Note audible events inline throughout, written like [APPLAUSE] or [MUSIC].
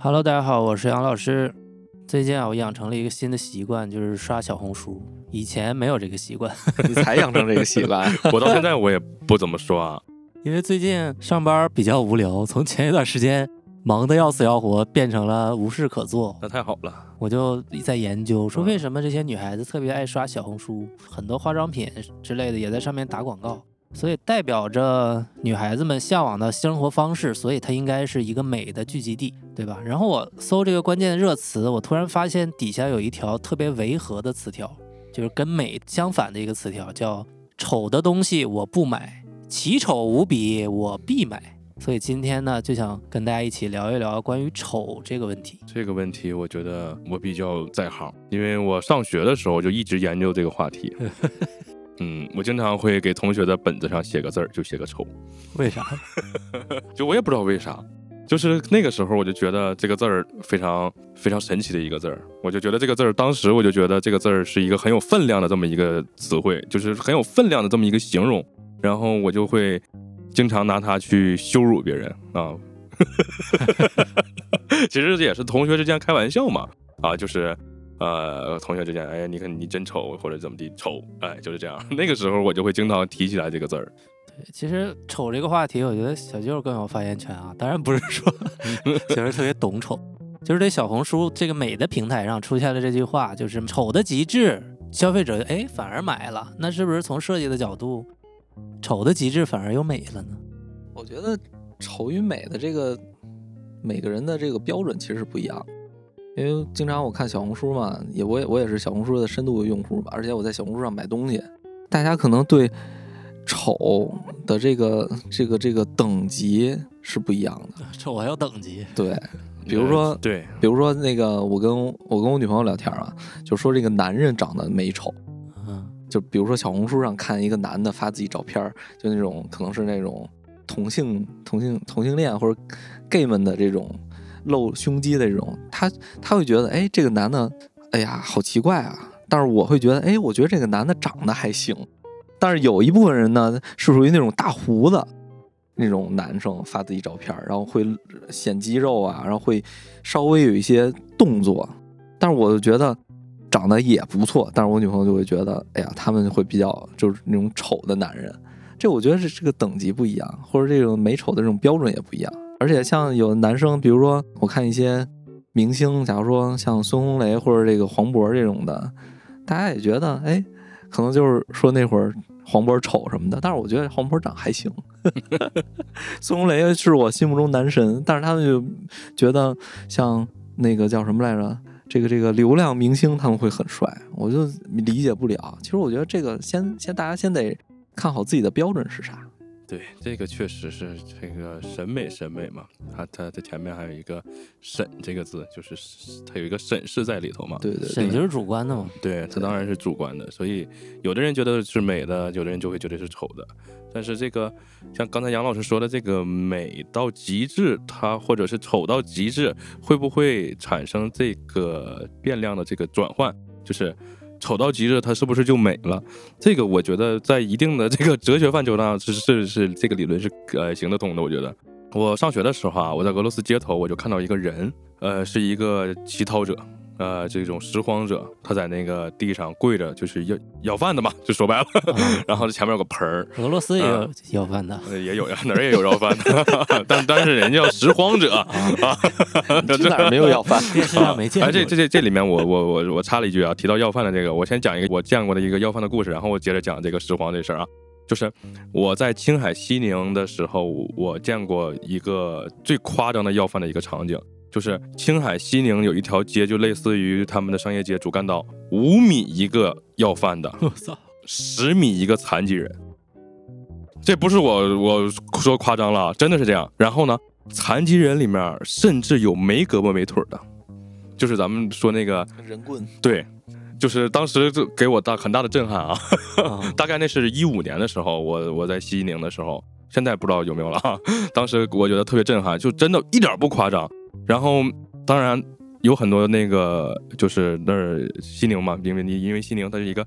Hello，大家好，我是杨老师。最近啊，我养成了一个新的习惯，就是刷小红书。以前没有这个习惯，[LAUGHS] 你才养成这个习惯，[LAUGHS] 我到现在我也不怎么刷，因为最近上班比较无聊，从前一段时间忙得要死要活，变成了无事可做。那太好了。我就在研究说，为什么这些女孩子特别爱刷小红书，很多化妆品之类的也在上面打广告，所以代表着女孩子们向往的生活方式，所以它应该是一个美的聚集地，对吧？然后我搜这个关键的热词，我突然发现底下有一条特别违和的词条，就是跟美相反的一个词条，叫“丑的东西我不买，奇丑无比我必买”。所以今天呢，就想跟大家一起聊一聊关于丑这个问题。这个问题，我觉得我比较在行，因为我上学的时候就一直研究这个话题。[LAUGHS] 嗯，我经常会给同学的本子上写个字儿，就写个丑，为啥？[LAUGHS] 就我也不知道为啥，就是那个时候我就觉得这个字儿非常非常神奇的一个字儿，我就觉得这个字儿，当时我就觉得这个字儿是一个很有分量的这么一个词汇，就是很有分量的这么一个形容，然后我就会经常拿它去羞辱别人啊。[LAUGHS] 其实也是同学之间开玩笑嘛，啊，就是呃，同学之间，哎呀，你看你真丑，或者怎么地丑，哎，就是这样。[LAUGHS] 那个时候我就会经常提起来这个字儿。其实丑这个话题，我觉得小舅更有发言权啊。当然不是说 [LAUGHS] 小舅特别懂丑，就是这小红书这个美的平台上出现了这句话，就是丑的极致，消费者哎反而买了。那是不是从设计的角度，丑的极致反而又美了呢？我觉得丑与美的这个每个人的这个标准其实是不一样的。因为经常我看小红书嘛，也我也我也是小红书的深度用户吧，而且我在小红书上买东西，大家可能对丑的这个这个这个等级是不一样的。丑还有等级，对，比如说呃对，比如说那个我跟我跟我女朋友聊天啊，就说这个男人长得美丑，嗯，就比如说小红书上看一个男的发自己照片，就那种可能是那种同性同性同性恋或者 gay 们的这种露胸肌的这种，他他会觉得哎这个男的哎呀好奇怪啊，但是我会觉得哎我觉得这个男的长得还行，但是有一部分人呢是属于那种大胡子。那种男生发自己照片，然后会显肌肉啊，然后会稍微有一些动作，但是我就觉得长得也不错，但是我女朋友就会觉得，哎呀，他们会比较就是那种丑的男人，这我觉得是这个等级不一样，或者这种美丑的这种标准也不一样。而且像有男生，比如说我看一些明星，假如说像孙红雷或者这个黄渤这种的，大家也觉得，哎，可能就是说那会儿黄渤丑什么的，但是我觉得黄渤长还行。[LAUGHS] 孙红雷是我心目中男神，但是他们就觉得像那个叫什么来着？这个这个流量明星他们会很帅，我就理解不了。其实我觉得这个先先大家先得看好自己的标准是啥。对，这个确实是这个审美审美嘛，它它它前面还有一个审这个字，就是它有一个审视在里头嘛。对对对，审就是主观的嘛。对，它当然是主观的，所以有的人觉得是美的，有的人就会觉得是丑的。但是这个像刚才杨老师说的，这个美到极致，它或者是丑到极致，会不会产生这个变量的这个转换？就是丑到极致，它是不是就美了？这个我觉得在一定的这个哲学范畴上是是是这个理论是呃行得通的。我觉得我上学的时候啊，我在俄罗斯街头我就看到一个人，呃，是一个乞讨者。呃，这种拾荒者，他在那个地上跪着，就是要要饭的嘛，就说白了。嗯 [LAUGHS] 然后前面有个盆儿，俄罗斯也有要饭的，呃也有呀，哪儿也有要饭的，[LAUGHS] 但但是人家叫拾荒者啊。[LAUGHS] 这哪儿没有要饭？电视上没见过。哎，这这这这里面我我我我插了一句啊，提到要饭的这个，我先讲一个我见过的一个要饭的故事，然后我接着讲这个拾荒这事儿啊。就是我在青海西宁的时候，我见过一个最夸张的要饭的一个场景，就是青海西宁有一条街，就类似于他们的商业街主干道，五米一个要饭的，我操，十米一个残疾人。这不是我我说夸张了，真的是这样。然后呢，残疾人里面甚至有没胳膊没腿的，就是咱们说那个人棍对，就是当时就给我大很大的震撼啊。啊 [LAUGHS] 大概那是一五年的时候，我我在西宁的时候，现在不知道有没有了啊。当时我觉得特别震撼，就真的一点不夸张。然后当然有很多那个就是那儿西宁嘛，因为你因为西宁它是一个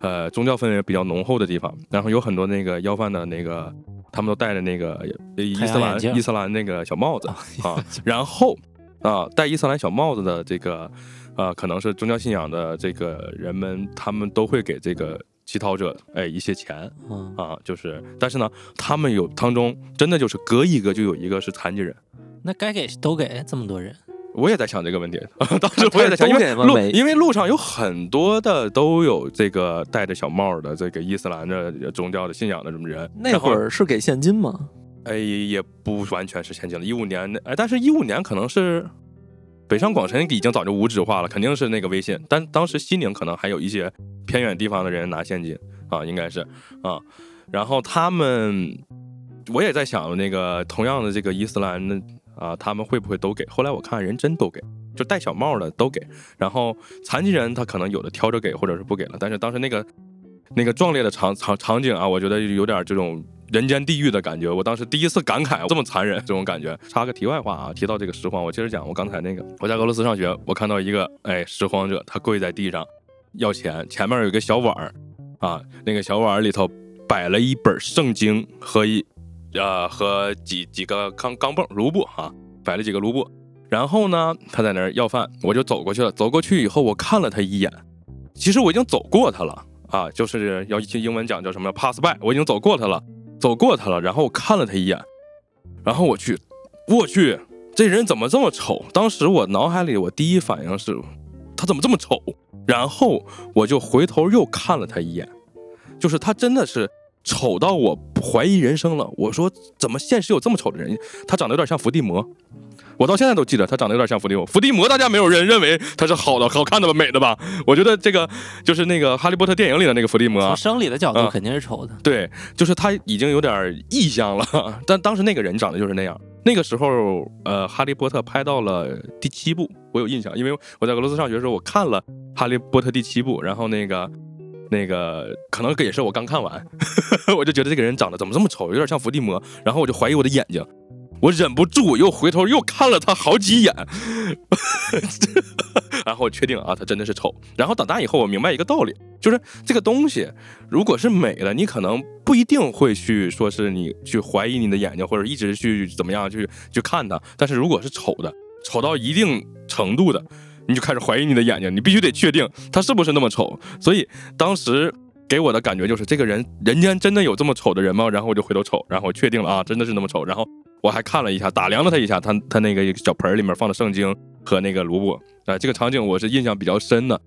呃宗教氛围比较浓厚的地方，然后有很多那个要饭的那个。他们都戴着那个呃伊斯兰伊斯兰那个小帽子啊，[LAUGHS] 然后啊戴伊斯兰小帽子的这个啊，可能是宗教信仰的这个人们，他们都会给这个乞讨者哎一些钱嗯，啊，就是，但是呢，他们有当中真的就是隔一个就有一个是残疾人。那该给都给这么多人，我也在想这个问题，[LAUGHS] 当时我也在想，因都为路因为路上有很多的都有这个戴着小帽的这个伊斯兰的宗教的信仰的这么人。那会儿是给现金吗？哎，也不完全是现金了。一五年，哎，但是一五年可能是北上广深已经早就无纸化了，肯定是那个微信。但当时西宁可能还有一些偏远地方的人拿现金啊，应该是啊。然后他们，我也在想，那个同样的这个伊斯兰啊，他们会不会都给？后来我看人真都给，就戴小帽的都给。然后残疾人他可能有的挑着给，或者是不给了。但是当时那个那个壮烈的场场场景啊，我觉得有点这种人间地狱的感觉。我当时第一次感慨这么残忍这种感觉。插个题外话啊，提到这个拾荒，我接着讲我刚才那个，我在俄罗斯上学，我看到一个哎拾荒者，他跪在地上要钱，前面有一个小碗儿啊，那个小碗里头摆了一本圣经和一呃和几几个钢钢镚卢布啊，摆了几个卢布。然后呢，他在那儿要饭，我就走过去了。走过去以后，我看了他一眼，其实我已经走过他了啊，就是要英文讲叫什么 pass by，我已经走过他了，走过他了。然后我看了他一眼，然后我去，我去，这人怎么这么丑？当时我脑海里我第一反应是，他怎么这么丑？然后我就回头又看了他一眼，就是他真的是丑到我怀疑人生了。我说怎么现实有这么丑的人？他长得有点像伏地魔。我到现在都记得他长得有点像伏地魔。伏地魔大家没有人认为他是好的、好看的吧、美的吧？我觉得这个就是那个《哈利波特》电影里的那个伏地魔从啊，生理的角度啊肯定是丑的。对，就是他已经有点异象了。[LAUGHS] 但当时那个人长得就是那样。那个时候，呃，《哈利波特》拍到了第七部，我有印象，因为我在俄罗斯上学的时候，我看了《哈利波特》第七部，然后那个。那个可能也是我刚看完，[LAUGHS] 我就觉得这个人长得怎么这么丑，有点像伏地魔，然后我就怀疑我的眼睛，我忍不住又回头又看了他好几眼，[LAUGHS] 然后我确定啊，他真的是丑。然后长大以后，我明白一个道理，就是这个东西如果是美的，你可能不一定会去说是你去怀疑你的眼睛，或者一直去怎么样去去看它。但是如果是丑的，丑到一定程度的，你就开始怀疑你的眼睛，你必须得确定他是不是那么丑。所以当时。给我的感觉就是这个人，人间真的有这么丑的人吗？然后我就回头瞅，然后我确定了啊，真的是那么丑。然后我还看了一下，打量了他一下，他他那个小盆儿里面放的圣经和那个卢布，啊、这个场景我是印象比较深的，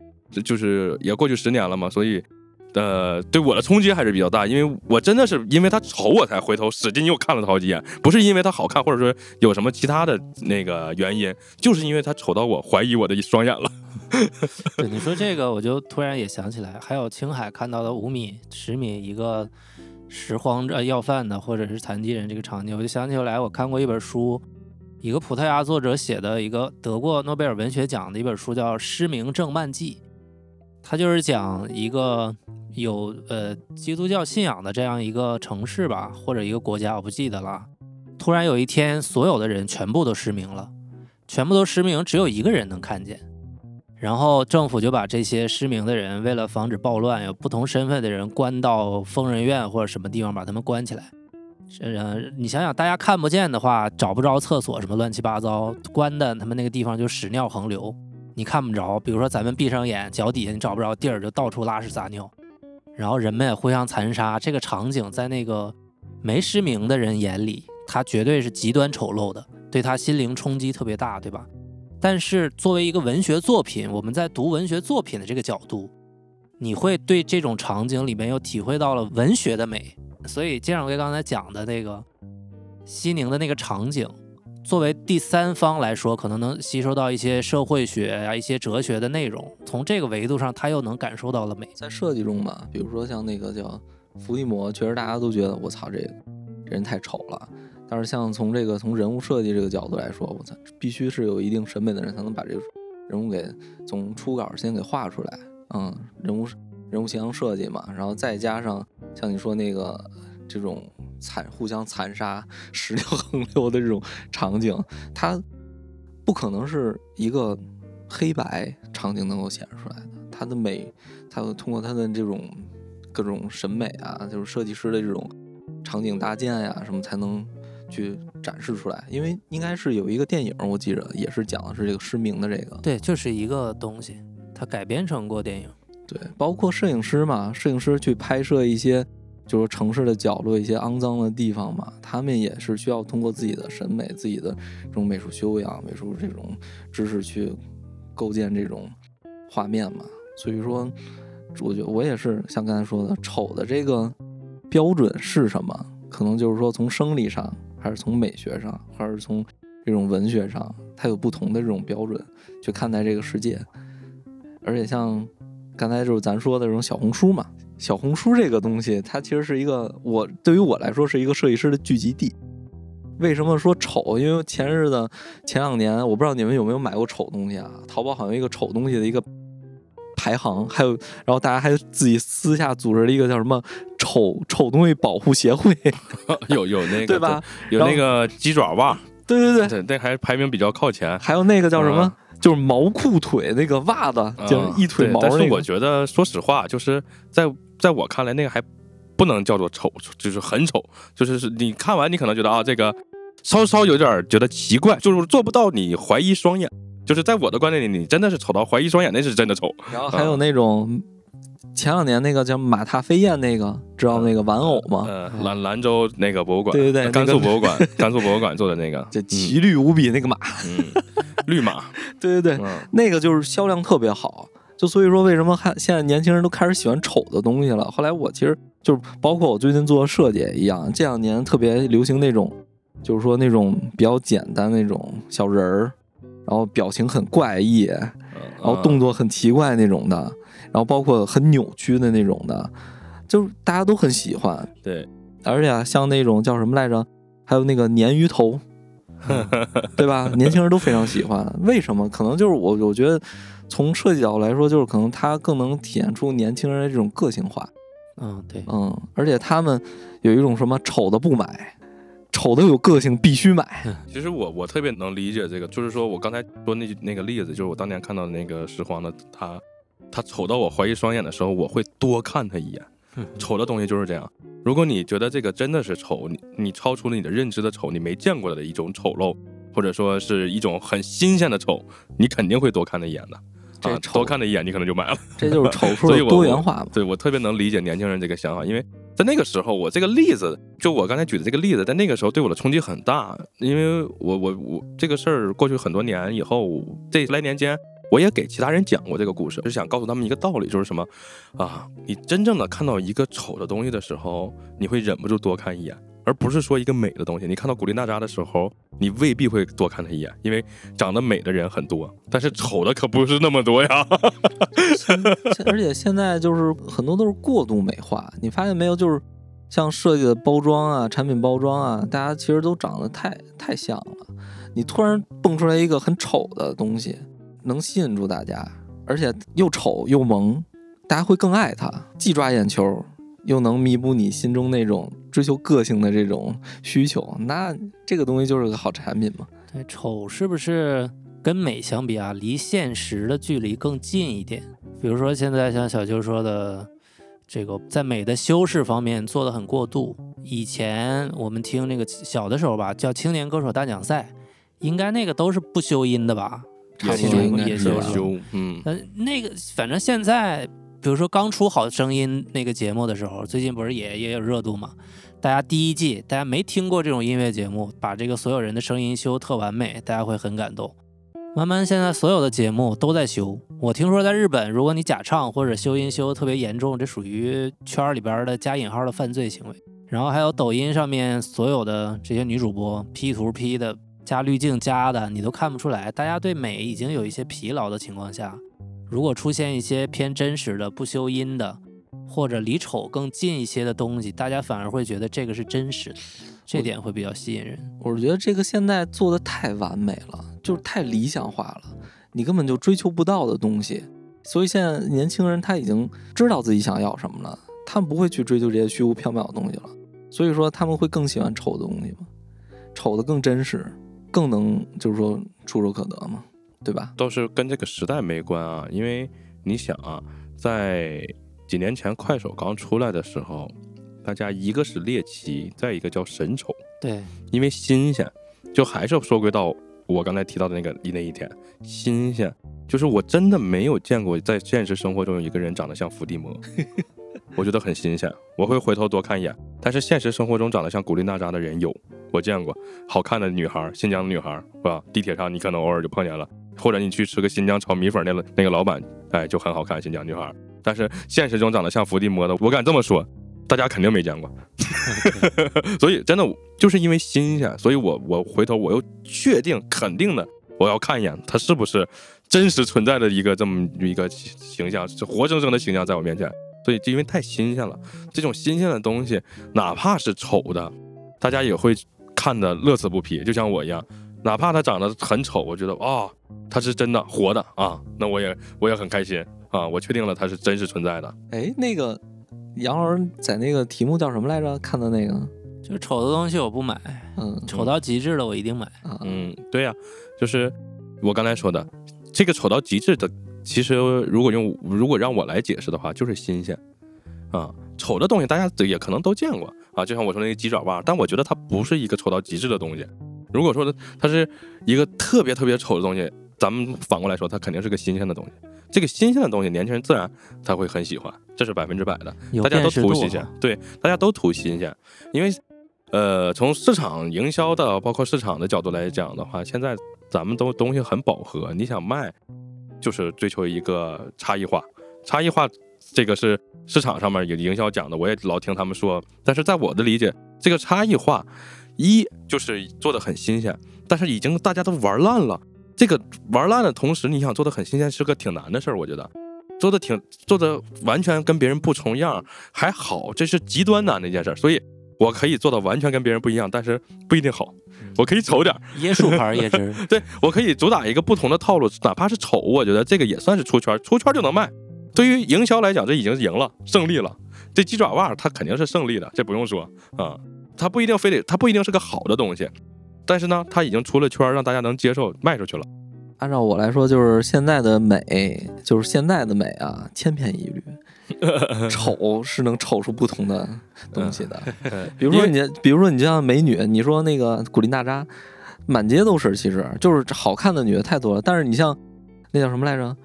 就是也过去十年了嘛，所以呃，对我的冲击还是比较大，因为我真的是因为他丑我才回头使劲又看了他好几眼，不是因为他好看，或者说有什么其他的那个原因，就是因为他丑到我怀疑我的双眼了。[LAUGHS] 对你说这个，我就突然也想起来，还有青海看到的五米、十米一个拾荒者要饭的，或者是残疾人这个场景，我就想起来，我看过一本书，一个葡萄牙作者写的一个得过诺贝尔文学奖的一本书，叫《失明症漫记》，它就是讲一个有呃基督教信仰的这样一个城市吧，或者一个国家，我不记得了。突然有一天，所有的人全部都失明了，全部都失明，只有一个人能看见。然后政府就把这些失明的人，为了防止暴乱，有不同身份的人关到疯人院或者什么地方，把他们关起来。呃，你想想，大家看不见的话，找不着厕所，什么乱七八糟，关的他们那个地方就屎尿横流，你看不着。比如说咱们闭上眼，脚底下你找不着地儿，就到处拉屎撒尿，然后人们也互相残杀。这个场景在那个没失明的人眼里，他绝对是极端丑陋的，对他心灵冲击特别大，对吧？但是作为一个文学作品，我们在读文学作品的这个角度，你会对这种场景里面又体会到了文学的美。所以建掌柜刚才讲的那个西宁的那个场景，作为第三方来说，可能能吸收到一些社会学啊、一些哲学的内容。从这个维度上，他又能感受到了美。在设计中吧，比如说像那个叫伏地魔，确实大家都觉得我操这个人太丑了。但是像从这个从人物设计这个角度来说，我操，必须是有一定审美的人才能把这个人物给从初稿先给画出来。嗯，人物人物形象设计嘛，然后再加上像你说那个这种残互相残杀、[LAUGHS] 石榴横流的这种场景，它不可能是一个黑白场景能够显示出来的。它的美，它通过它的这种各种审美啊，就是设计师的这种场景搭建呀、什么才能去展示出来。因为应该是有一个电影，我记着也是讲的是这个失明的这个，对，就是一个东西，它改编成过电影。对，包括摄影师嘛，摄影师去拍摄一些就是城市的角落、一些肮脏的地方嘛，他们也是需要通过自己的审美、自己的这种美术修养、美术这种知识去构建这种画面嘛。所以说，我觉得我也是像刚才说的，丑的这个标准是什么？可能就是说从生理上，还是从美学上，还是从这种文学上，它有不同的这种标准去看待这个世界。而且像刚才就是咱说的这种小红书嘛，小红书这个东西，它其实是一个我对于我来说是一个设计师的聚集地。为什么说丑？因为前日子前两年，我不知道你们有没有买过丑东西啊？淘宝好像有一个丑东西的一个排行，还有，然后大家还自己私下组织了一个叫什么“丑丑东西保护协会 [LAUGHS] [LAUGHS] 有有那个对吧？有那个鸡爪袜，”。对对对，对，那还排名比较靠前。还有那个叫什么？嗯就是毛裤腿那个袜子，就是一腿毛嗯但是。我觉得，说实话，就是在在我看来，那个还不能叫做丑，就是很丑。就是是你看完，你可能觉得啊，这个稍稍有点觉得奇怪，就是做不到你怀疑双眼。就是在我的观念里，你真的是丑到怀疑双眼，那是真的丑。然后还有那种前两年那个叫马踏飞燕那个，知道那个玩偶吗？呃，兰兰州那个博物馆，对对对甘肃博物馆，甘肃博物馆做的那个，[LAUGHS] 这奇绿无比那个马，嗯，嗯 [LAUGHS] 绿马，对对对，嗯，那个就是销量特别好。就所以说，为什么看现在年轻人都开始喜欢丑的东西了？后来我其实就是包括我最近做设计也一样，这两年特别流行那种，就是说那种比较简单那种小人儿，然后表情很怪异，然然后动作很奇怪那种的，然后包括很扭曲的那种的，就是大家都很喜欢。对，而且啊，像那种叫什么来着，还有那个鲶鱼头，[LAUGHS] 对吧？年轻人都非常喜欢。为什么？可能就是我我觉得从设计角度来说，就是可能它更能体现出年轻人的这种个性化。嗯，对，嗯，而且他们有一种什么丑的不买，丑的有个性必须买。[LAUGHS] 其实我我特别能理解这个，就是说我刚才说那那个例子，就是我当年看到那个拾荒的他，他丑到我怀疑双眼的时候，我会多看他一眼。[LAUGHS] 丑的东西就是这样，如果你觉得这个真的是丑，你你超出了你的认知的丑，你没见过的一种丑陋，或者说是一种很新鲜的丑，你肯定会多看他一眼的。啊，这丑多看他一眼，你可能就买了。[LAUGHS] 这就是丑 [LAUGHS] 处的所以多元化嘛。对我特别能理解年轻人这个想法，因为在那个时候，我这个例子，就我刚才举的这个例子，在那个时候对我的冲击很大，因为我我我这个事儿过去很多年以后，这十来年间，我也给其他人讲过这个故事，就是想告诉他们一个道理，就是什么啊，你真正的看到一个丑的东西的时候，你会忍不住多看一眼。而不是说一个美的东西，你看到古力娜扎的时候，你未必会多看她一眼，因为长得美的人很多，但是丑的可不是那么多呀。[LAUGHS] 而且现在就是很多都是过度美化，你发现没有？就是像设计的包装啊、产品包装啊，大家其实都长得太太像了。你突然蹦出来一个很丑的东西，能吸引住大家，而且又丑又萌，大家会更爱它，既抓眼球，又能弥补你心中那种追求个性的这种需求。那这个东西就是个好产品嘛。对，丑是不是跟美相比啊，离现实的距离更近一点？比如说现在像小秋说的，这个在美的修饰方面做的很过度。以前我们听那个小的时候吧，叫青年歌手大奖赛，应该那个都是不修音的吧？差不多也修是修，嗯，呃，那个反正现在，比如说刚出《好声音》那个节目的时候，最近不是也也有热度嘛？大家第一季大家没听过这种音乐节目，把这个所有人的声音修特完美，大家会很感动。慢慢现在所有的节目都在修。我听说在日本，如果你假唱或者修音修得特别严重，这属于圈儿里边的加引号的犯罪行为。然后还有抖音上面所有的这些女主播 P 图 P 的加滤镜加的，你都看不出来。大家对美已经有一些疲劳的情况下，如果出现一些偏真实的、不修音的，或者离丑更近一些的东西，大家反而会觉得这个是真实的。这点会比较吸引人。我是觉得这个现在做的太完美了，就是太理想化了，你根本就追求不到的东西。所以现在年轻人他已经知道自己想要什么了，他们不会去追求这些虚无缥缈的东西了。所以说他们会更喜欢丑的东西吗，丑的更真实，更能就是说触手可得嘛，对吧？倒是跟这个时代没关啊，因为你想啊，在几年前快手刚出来的时候，大家一个是猎奇，再一个叫神丑，对，因为新鲜，就还是说归到我刚才提到的那个那一点，新鲜，就是我真的没有见过在现实生活中有一个人长得像伏地魔，[LAUGHS] 我觉得很新鲜，我会回头多看一眼。但是现实生活中长得像古力娜扎的人有，我见过好看的女孩，新疆的女孩，是吧？地铁上你可能偶尔就碰见了，或者你去吃个新疆炒米粉，那个那个老板，哎，就很好看，新疆女孩。但是现实中长得像伏地魔的，我敢这么说，大家肯定没见过。所以真的就是因为新鲜，所以我我回头我又确定肯定的，我要看一眼他是不是真实存在的一个这么一个形象，是活生生的形象在我面前。所以就因为太新鲜了，这种新鲜的东西，哪怕是丑的，大家也会看的乐此不疲。就像我一样，哪怕他长得很丑，我觉得啊、他是真的活的啊，那我也我也很开心啊，我确定了他是真实存在的。哎，那个杨老师在那个题目叫什么来着？看的那个，就是丑的东西我不买，嗯丑到极致的我一定买。啊，嗯，对呀、就是我刚才说的，这个丑到极致的，其实如果用如果让我来解释的话，就是新鲜啊。丑的东西大家也可能都见过啊，就像我说那个鸡爪袜，但我觉得它不是一个丑到极致的东西。如果说它是一个特别特别丑的东西，咱们反过来说，它肯定是个新鲜的东西。这个新鲜的东西，年轻人自然他会很喜欢，这是百分之百的。大家都图新鲜，对，大家都图新鲜，因为呃，从市场营销的，包括市场的角度来讲的话，现在咱们都东西很饱和，你想卖，就是追求一个差异化，差异化这个是市场上面有营销讲的，我也老听他们说，但是在我的理解，这个差异化，一就是做的很新鲜，但是已经大家都玩烂了。这个玩烂的同时，你想做的很新鲜是个挺难的事儿，我觉得做的挺做的完全跟别人不重样，还好，这是极端难的一件事儿，所以我可以做到完全跟别人不一样，但是不一定好，我可以丑点儿，椰树牌椰汁，[LAUGHS] 对我可以主打一个不同的套路，哪怕是丑，我觉得这个也算是出圈，出圈就能卖。对于营销来讲，这已经赢了，胜利了。这鸡爪袜它肯定是胜利的，这不用说啊，它不一定非得，它不一定是个好的东西，但是呢，它已经出了圈，让大家能接受，卖出去了。按照我来说，就是现在的美，就是现在的美啊，千篇一律。[LAUGHS] 丑是能丑出不同的东西的。[LAUGHS] 嗯比如说你，比如说你就像美女，你说那个古力娜扎，满街都是，其实就是好看的女的太多了。但是你像那叫什么来着？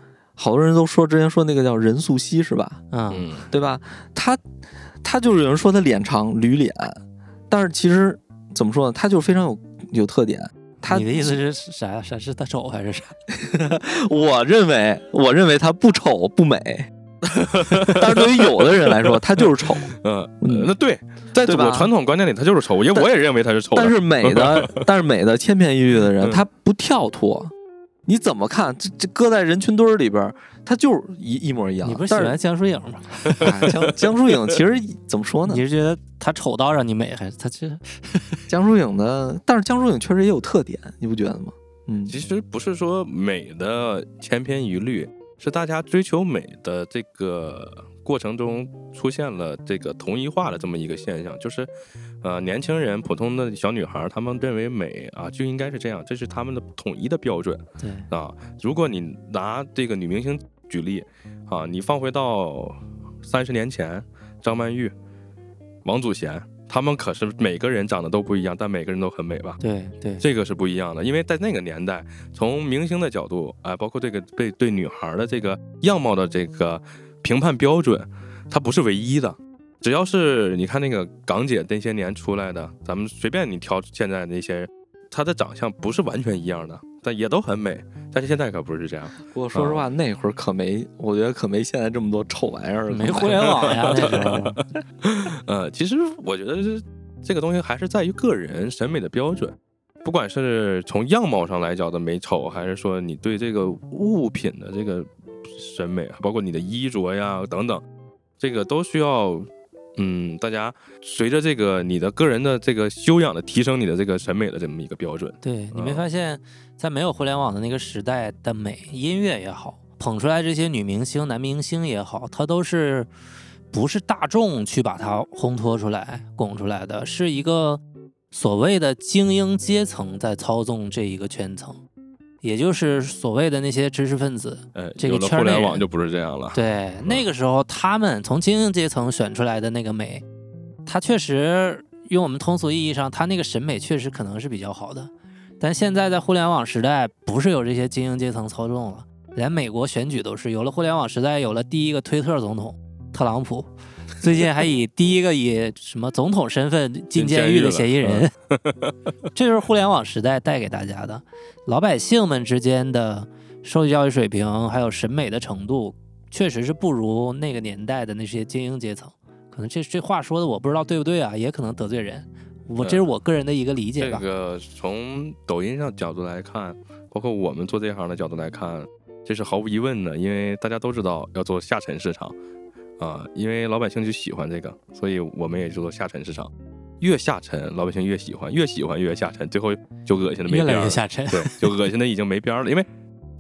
好多人都说之前说那个叫任素汐是吧？嗯，嗯，对吧？她她就是有人说她脸长驴脸，但是其实怎么说呢？她就非常有有特点。他你的意思是啥呀？啥是他丑还是啥？[LAUGHS] 我认为，我认为他不丑不美，[LAUGHS] 但是对于有的人来说，他就是丑。嗯，嗯那对，在我传统观念里，他就是丑，因为我也认为他是丑。但是美的，[LAUGHS] 但是美的千篇一律的人，嗯他不跳脱。你怎么看？这这搁在人群堆儿里边儿，他就是一一模一样。你不是喜欢江疏影吗？[LAUGHS] 哎江江疏影其实怎么说呢你？是觉得她丑到让你美，还是她其实？江疏影的，但是江疏影确实也有特点，你不觉得吗？嗯，其实不是说美的千篇一律，是大家追求美的这个过程中出现了这个同一化的这么一个现象，就是，呃，年轻人、普通的小女孩儿，她们认为美啊就应该是这样，这是他们的统一的标准对，啊。如果你拿这个女明星举例啊，你放回到三十年前，张曼玉、王祖贤。他们可是每个人长得都不一样，但每个人都很美吧？对对，这个是不一样的，因为在那个年代，从明星的角度，啊、包括这个对对女孩的这个样貌的这个评判标准，它不是唯一的。只要是你看那个港姐那些年出来的，咱们随便你挑现在那些，她的长相不是完全一样的，但也都很美。但是现在可不是这样，不过说实话，那会儿可没，我觉得可没现在这么多臭玩意儿。没互联网呀，那时候。[LAUGHS] 呃，其实我觉得是这个东西还是在于个人审美的标准，不管是从样貌上来讲的美丑，还是说你对这个物品的这个审美，包括你的衣着呀等等，这个都需要嗯，大家随着这个你的个人的这个修养的提升，你的这个审美的这么一个标准。对你没嗯发现，在没有互联网的那个时代的美，音乐也好，捧出来这些女明星、男明星也好，它都是不是大众去把它烘托出来、拱出来的，是一个所谓的精英阶层在操纵这一个圈层，也就是所谓的那些知识分子。呃，这个互联网就不是这样了。对，那个时候他们从精英阶层选出来的那个美，他确实用我们通俗意义上，他那个审美确实可能是比较好的。但现在在互联网时代，不是有这些精英阶层操纵了，连美国选举都是有了互联网时代，有了第一个推特总统特朗普，[LAUGHS] 最近还以第一个以什么总统身份进监狱的嫌疑人，[LAUGHS] 这就是互联网时代带给大家的。老百姓们之间的受教育水平还有审美的程度，确实是不如那个年代的那些精英阶层。可能这这话说的我不知道对不对啊，也可能得罪人。我这是我个人的一个理解吧。这个从抖音上角度来看，包括我们做这行的角度来看，这是毫无疑问的，因为大家都知道要做下沉市场啊、因为老百姓就喜欢这个，所以我们也就做下沉市场。越下沉，老百姓越喜欢，越喜欢越下沉，最后就恶心的没越来边儿了。越下沉。对，就恶心的已经没边儿了。因为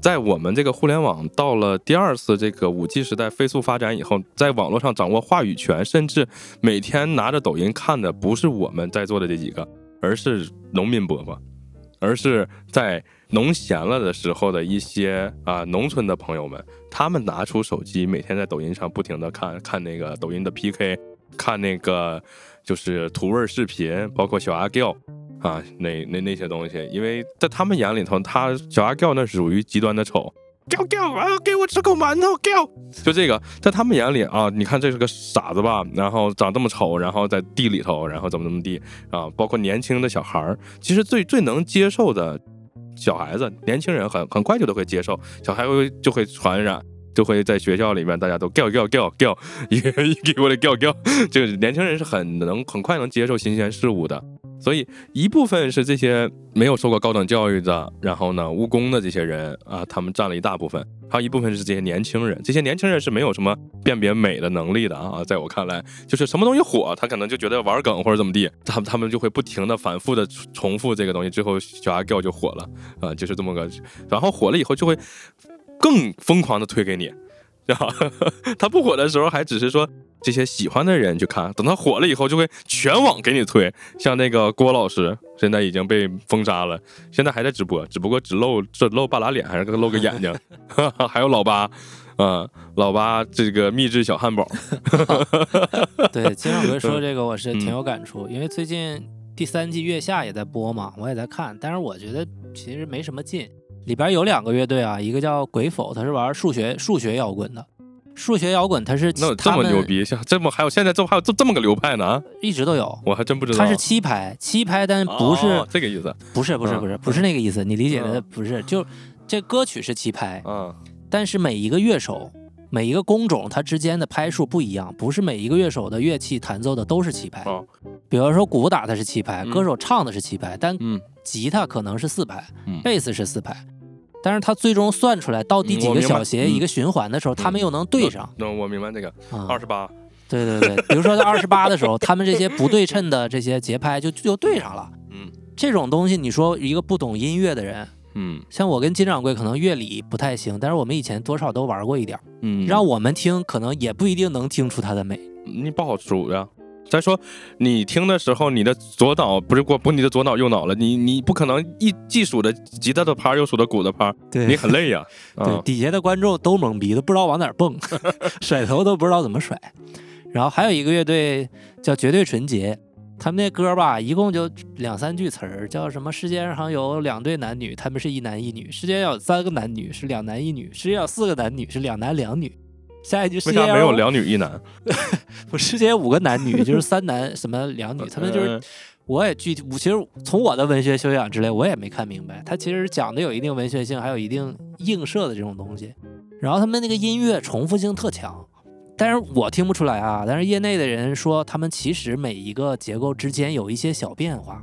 在我们这个互联网到了第二次这个五 G 时代飞速发展以后，在网络上掌握话语权，甚至每天拿着抖音看的不是我们在座的这几个，而是农民伯伯，而是在农闲了的时候的一些啊农村的朋友们，他们拿出手机，每天在抖音上不停的看看那个抖音的 PK，看那个就是土味儿视频，包括小阿 Giao 啊，那那那些东西，因为在他们眼里头，他小阿 Giao 那属于极端的丑。叫叫啊！给我吃口馒头！叫，就这个，在他们眼里啊，你看这是个傻子吧？然后长这么丑，然后在地里头，然后怎么怎么地啊？包括年轻的小孩儿，其实最最能接受的小孩子、年轻人很很快就都会接受，小孩会就会传染，就会在学校里面大家都叫叫叫叫，一个一给我的叫叫，[LAUGHS] 这个年轻人是很能很快能接受新鲜事物的。所以一部分是这些没有受过高等教育的，然后呢务工的这些人啊，他们占了一大部分，还有一部分是这些年轻人。这些年轻人是没有什么辨别美的能力的啊，在我看来，就是什么东西火，他可能就觉得玩梗或者怎么地，他们 [LAUGHS] 他们就会不停的反复的重复这个东西，之后小阿 go 就火了啊，就是这么个，然后火了以后就会更疯狂的推给你。然 [LAUGHS] 后他不火的时候，还只是说这些喜欢的人去看，等他火了以后，就会全网给你推。像那个郭老师，现在已经被封杀了，现在还在直播，只不过只露只露半拉脸，还是露个眼睛。[LAUGHS] 还有老八，啊、老八这个秘制小汉堡，[LAUGHS] 对，金掌柜说这个我是挺有感触，因为最近第三季月下也在播嘛，我也在看，但是我觉得其实没什么劲。里边有两个乐队啊，一个叫鬼否，他是玩数学数学摇滚的。数学摇滚它是那有这么牛逼，像这么还有现在这么还有这这么个流派呢？啊一直都有。我还真不知道。它是七拍，七拍，但不是、哦这个意思。不是不是嗯不是不是那个意思，你理解的嗯不是。就这歌曲是七拍，嗯但是每一个乐手、每一个工种，它之间的拍数不一样，不是每一个乐手的乐器弹奏的都是七拍。哦比如说鼓打的是七拍，嗯歌手唱的是七拍，但嗯吉他可能是四拍，嗯贝斯是四拍。但是他最终算出来到第几个嗯我明白嗯小节一个循环的时候，他们又能对上。那我明白这个啊二十八。对对对，比如说在二十八的时候，他们这些不对称的这些节拍就就对上了。嗯这种东西，你说一个不懂音乐的人，嗯像我跟金掌柜可能乐理不太行，但是我们以前多少都玩过一点儿，嗯，让我们听可能也不一定能听出它的美。你不好数呀。再说，你听的时候，你的左脑不是过不是你的左脑右脑了，你你不可能一既数的吉他的拍，又数的鼓的拍，对你很累呀。[LAUGHS] 对，啊，底下的观众都懵逼，都不知道往哪儿蹦，[LAUGHS] 甩头都不知道怎么甩。然后还有一个乐队叫绝对纯洁，他们那歌吧，一共就两三句词儿，叫什么？世界上有两对男女，他们是一男一女；世界上有三个男女，是两男一女；世界上有四个男女，是两男两女。下一句世为啥没有两女一男？[LAUGHS] 我，世界有五个男女，就是三男什么两女，[LAUGHS] 他们就是嗯我也具体，我其实从我的文学修养之类，我也没看明白。他其实讲的有一定文学性，还有一定映射的这种东西。然后他们那个音乐重复性特强，但是我听不出来啊。但是业内的人说，他们其实每一个结构之间有一些小变化，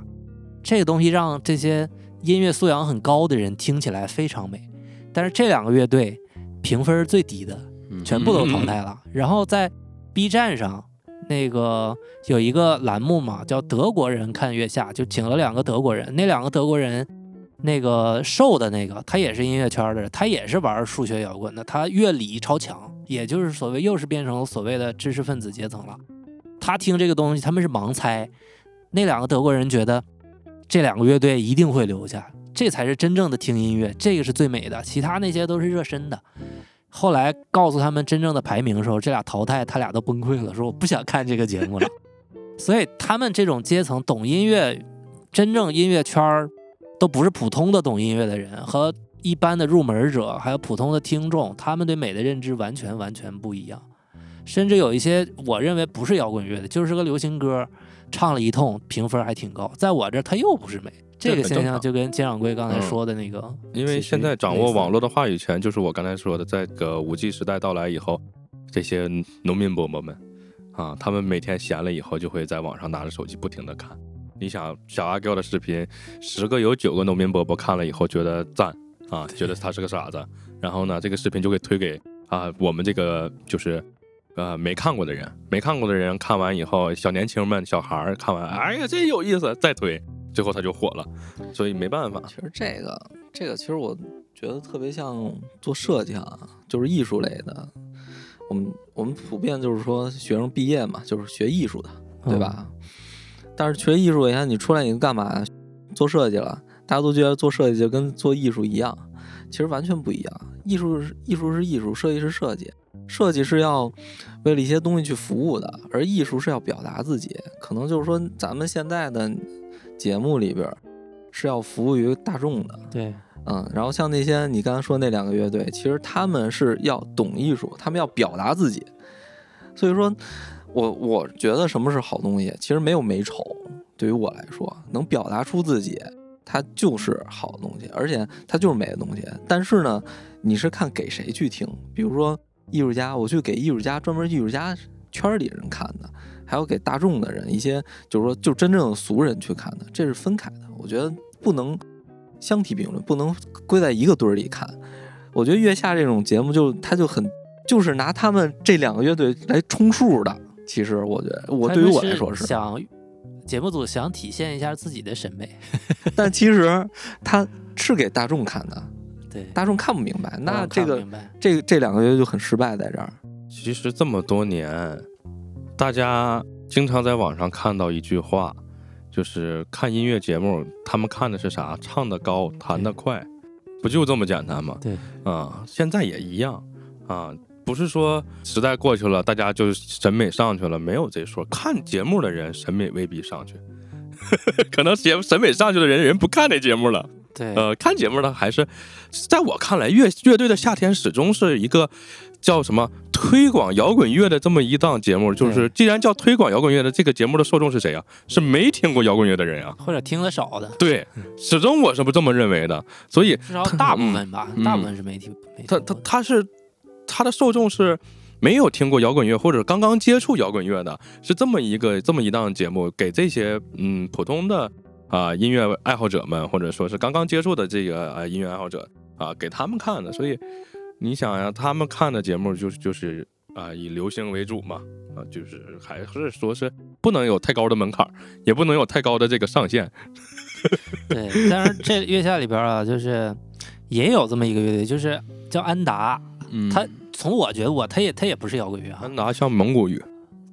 这个东西让这些音乐素养很高的人听起来非常美。但是这两个乐队评分是最低的，全部都淘汰了。然后在 B 站上，那个有一个栏目嘛，叫德国人看月下，就请了两个德国人，那两个德国人。那个瘦的那个，他也是音乐圈的人，他也是玩数学摇滚的，他乐理超强，也就是所谓又是变成所谓的知识分子阶层了。他听这个东西，他们是盲猜。那两个德国人觉得这两个乐队一定会留下，这才是真正的听音乐，这个是最美的，其他那些都是热身的。后来告诉他们真正的排名的时候，这俩淘汰，他俩都崩溃了，说我不想看这个节目了。[LAUGHS] 所以他们这种阶层懂音乐，真正音乐圈儿。都不是普通的懂音乐的人，和一般的入门者，还有普通的听众，他们对美的认知完全完全不一样。甚至有一些我认为不是摇滚乐的，就是个流行歌，唱了一通，评分还挺高。在我这儿，它又不是美。这个现象就跟金掌柜刚才说的那个，因为现在掌握网络的话语权，就是我刚才说的，在个五 G 时代到来以后，这些农民伯伯们啊，他们每天闲了以后，就会在网上拿着手机不停的看。你想小阿 Q 的视频，十个有九个农民伯伯看了以后觉得赞啊，觉得他是个傻子，然后呢，这个视频就会推给啊我们这个就是呃没看过的人，没看过的人看完以后，小年轻们、小孩儿看完，哎呀，这有意思，再推，最后他就火了，所以没办法。其实这个这个，其实我觉得特别像做设计啊，就是艺术类的。我们我们普遍就是说学生毕业嘛，就是学艺术的，对吧？但是学艺术，你看你出来你干嘛？做设计了，大家都觉得做设计就跟做艺术一样，其实完全不一样。艺术是艺术是艺术，设计是设计，设计是要为了一些东西去服务的，而艺术是要表达自己。可能就是说，咱们现在的节目里边是要服务于大众的。对，嗯。然后像那些你刚才说那两个乐队，其实他们是要懂艺术，他们要表达自己，所以说。我我觉得什么是好东西，其实没有美丑。对于我来说，能表达出自己，它就是好的东西，而且它就是美的东西。但是呢，你是看给谁去听？比如说艺术家，我去给艺术家专门艺术家圈里人看的，还有给大众的人一些，就是说就真正的俗人去看的，这是分开的。我觉得不能相提并论，不能归在一个堆儿里看。我觉得月下这种节目就它就很就是拿他们这两个乐队来充数的。其实我觉得，我对于我来说是想节目组想体现一下自己的审美，[LAUGHS] 但其实他是给大众看的，对大众看不明白，那这个这这两个月就很失败在这儿。其实这么多年，大家经常在网上看到一句话，就是看音乐节目，他们看的是啥？唱的高，弹的快，不就这么简单吗？对啊，现在也一样啊。不是说时代过去了，大家就审美上去了，没有这说。看节目的人审美未必上去，[LAUGHS] 可能节审美上去的人人不看这节目了。对，呃，看节目呢还是，在我看来，乐乐队的夏天始终是一个叫什么推广摇滚乐的这么一档节目。就是既然叫推广摇滚乐的，这个节目的受众是谁啊？是没听过摇滚乐的人啊，或者听的少的。对，始终我是不这么认为的。所以至少大部分吧，大部分是没听。他他他是。他的受众是没有听过摇滚乐或者刚刚接触摇滚乐的，是这么一个这么一档节目，给这些嗯普通的啊音乐爱好者们，或者说是刚刚接触的这个啊音乐爱好者啊，给他们看的。所以你想呀，他们看的节目就是就是啊以流行为主嘛，啊就是还是说是不能有太高的门槛，也不能有太高的这个上限。[LAUGHS] 对，但是这月下里边啊，就是也有这么一个乐队，就是叫安达。他从我觉得我他也他也不是摇滚乐，安达像蒙古语，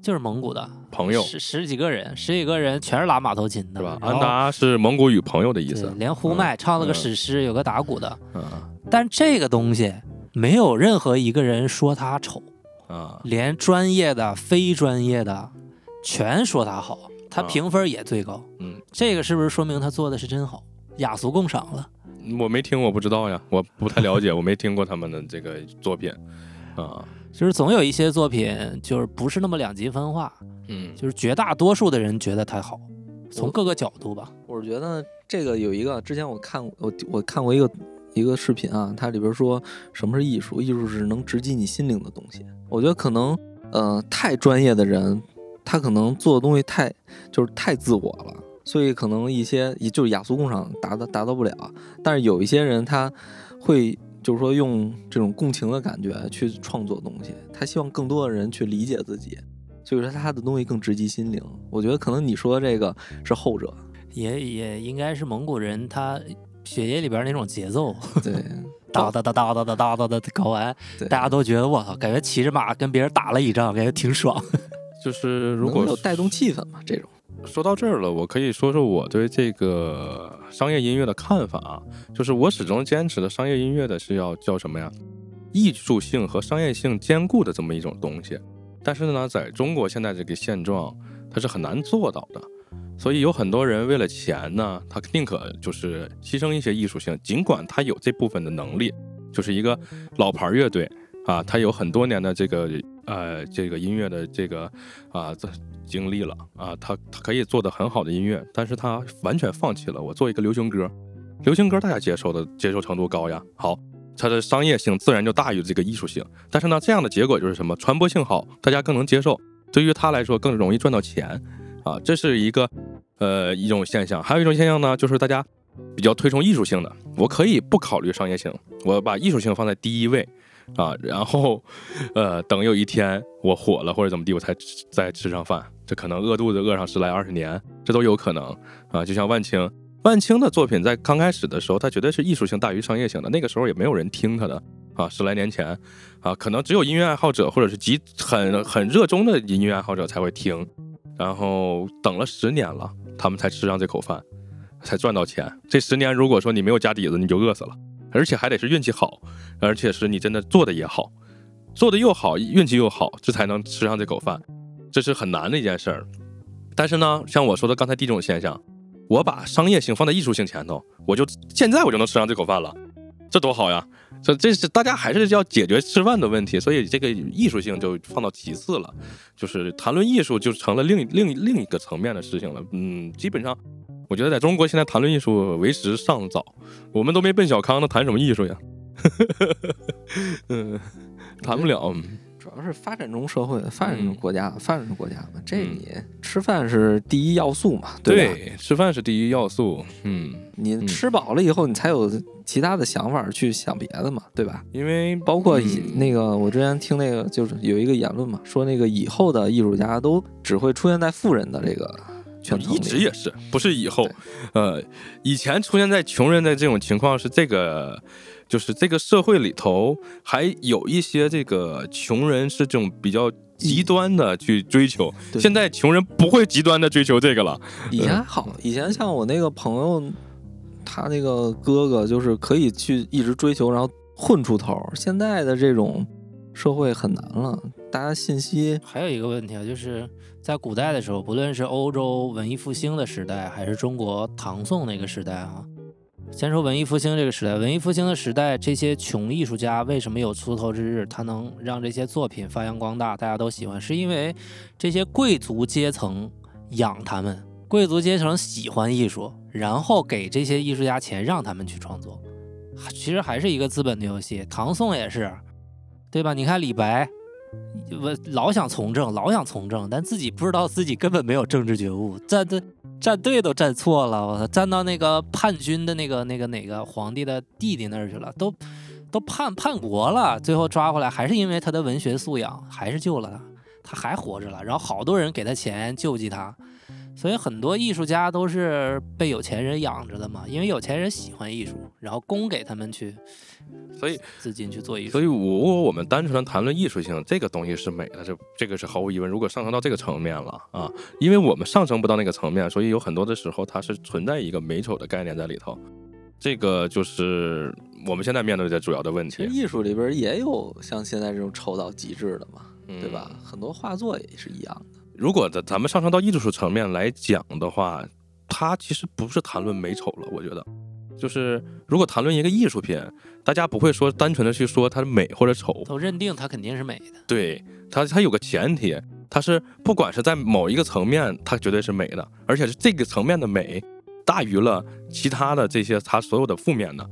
就是蒙古的朋友，十十几个人，十几个人全是拉马头琴的，是吧？安达是蒙古语朋友的意思，连呼麦唱了个史诗，有个打鼓的，嗯，但这个东西没有任何一个人说他丑啊，连专业的、非专业的全说他好，他评分也最高，嗯，这个是不是说明他做的是真好，雅俗共赏了？我没听，我不知道呀，我不太了解，我没听过他们的这个作品，啊，就是总有一些作品就是不是那么两极分化，嗯，就是绝大多数的人觉得它好，从各个角度吧。我是觉得这个有一个，之前我看我我看过一个一个视频啊，它里边说什么是艺术，艺术是能直击你心灵的东西。我觉得可能呃太专业的人，他可能做的东西太就是太自我了。所以可能一些也就是雅俗共赏达到达到不了，但是有一些人他会就是说用这种共情的感觉去创作东西，他希望更多的人去理解自己，所以说他的东西更直击心灵。我觉得可能你说这个是后者，也也应该是蒙古人他血液里边那种节奏，对，[LAUGHS] 哒哒哒哒哒哒哒哒哒搞完，对。大家都觉得我操，感觉骑着马跟别人打了一仗，感觉挺爽。[LAUGHS] 就是如果能有带动气氛嘛，这种说到这儿了，我可以说说我对这个商业音乐的看法啊，就是我始终坚持的商业音乐的是要叫什么呀？艺术性和商业性兼顾的这么一种东西。但是呢，在中国现在这个现状，它是很难做到的。所以有很多人为了钱呢，他宁可就是牺牲一些艺术性，尽管他有这部分的能力，就是一个老牌乐队啊，他有很多年的这个呃这个音乐的这个啊这经历了啊，他他可以做的很好的音乐，但是他完全放弃了。我做一个流行歌，流行歌大家接受的接受程度高呀，好，它的商业性自然就大于这个艺术性。但是呢，这样的结果就是什么？传播性好，大家更能接受，对于他来说更容易赚到钱啊，这是一个呃一种现象。还有一种现象呢，就是大家比较推崇艺术性的，我可以不考虑商业性，我把艺术性放在第一位。啊，然后，呃，等有一天我火了或者怎么地，我才再吃上饭，这可能饿肚子饿上十来二十年，这都有可能啊。就像万青，万青的作品在刚开始的时候，他绝对是艺术性大于商业性的，那个时候也没有人听他的啊。十来年前啊，可能只有音乐爱好者或者是极很很热衷的音乐爱好者才会听，然后等了十年了，他们才吃上这口饭，才赚到钱。这十年如果说你没有家底子，你就饿死了。而且还得是运气好，而且是你真的做的也好，做的又好，运气又好，这才能吃上这口饭，这是很难的一件事儿。但是呢，像我说的刚才第一种现象，我把商业性放在艺术性前头，我就现在我就能吃上这口饭了，这多好呀！这这是大家还是要解决吃饭的问题，所以这个艺术性就放到其次了，就是谈论艺术就成了另另另一个层面的事情了。嗯，基本上。我觉得在中国现在谈论艺术为时尚早，我们都没奔小康，那谈什么艺术呀？[LAUGHS] 嗯，谈不了。主要是发展中社会、发展中国家、发展中国家嘛，这你吃饭是第一要素嘛，对吧？吃饭是第一要素。嗯，你吃饱了以后，你才有其他的想法去想别的嘛，对吧？因为包括以那个，我之前听那个，就是有一个言论嘛，说那个以后的艺术家都只会出现在富人的这个。一直也是，不是以后，呃，以前出现在穷人的这种情况是这个，就是这个社会里头还有一些这个穷人是这种比较极端的去追求，现在穷人不会极端的追求这个了。以前好，以前像我那个朋友，他那个哥哥就是可以去一直追求，然后混出头。现在的这种社会很难了，大家信息还有一个问题啊，就是。在古代的时候，不论是欧洲文艺复兴的时代，还是中国唐宋那个时代啊，先说文艺复兴这个时代。文艺复兴的时代，这些穷艺术家为什么有出头之日？他能让这些作品发扬光大，大家都喜欢，是因为这些贵族阶层养他们，贵族阶层喜欢艺术，然后给这些艺术家钱，让他们去创作。其实还是一个资本的游戏。唐宋也是，对吧？你看李白。我老想从政，老想从政，但自己不知道自己根本没有政治觉悟，站队站队都站错了，我操，站到那个叛军的那个那个哪个皇帝的弟弟那儿去了，都都叛叛国了，最后抓回来还是因为他的文学素养，还是救了他，他还活着了，然后好多人给他钱救济他。所以很多艺术家都是被有钱人养着的嘛，因为有钱人喜欢艺术，然后供给他们去，所以资金去做艺术。所以，如果我们单纯的谈论艺术性，这个东西是美的，这这个是毫无疑问。如果上升到这个层面了啊，因为我们上升不到那个层面，所以有很多的时候它是存在一个美丑的概念在里头。这个就是我们现在面对的主要的问题。艺术里边也有像现在这种丑到极致的嘛，对吧？很多画作也是一样的。如果咱咱们上升到艺术层面来讲的话，它其实不是谈论美丑了。我觉得，就是如果谈论一个艺术品，大家不会说单纯的去说它的美或者丑，都认定它肯定是美的。对它，它有个前提，它是不管是在某一个层面，它绝对是美的，而且是这个层面的美大于了其他的这些它所有的负面的。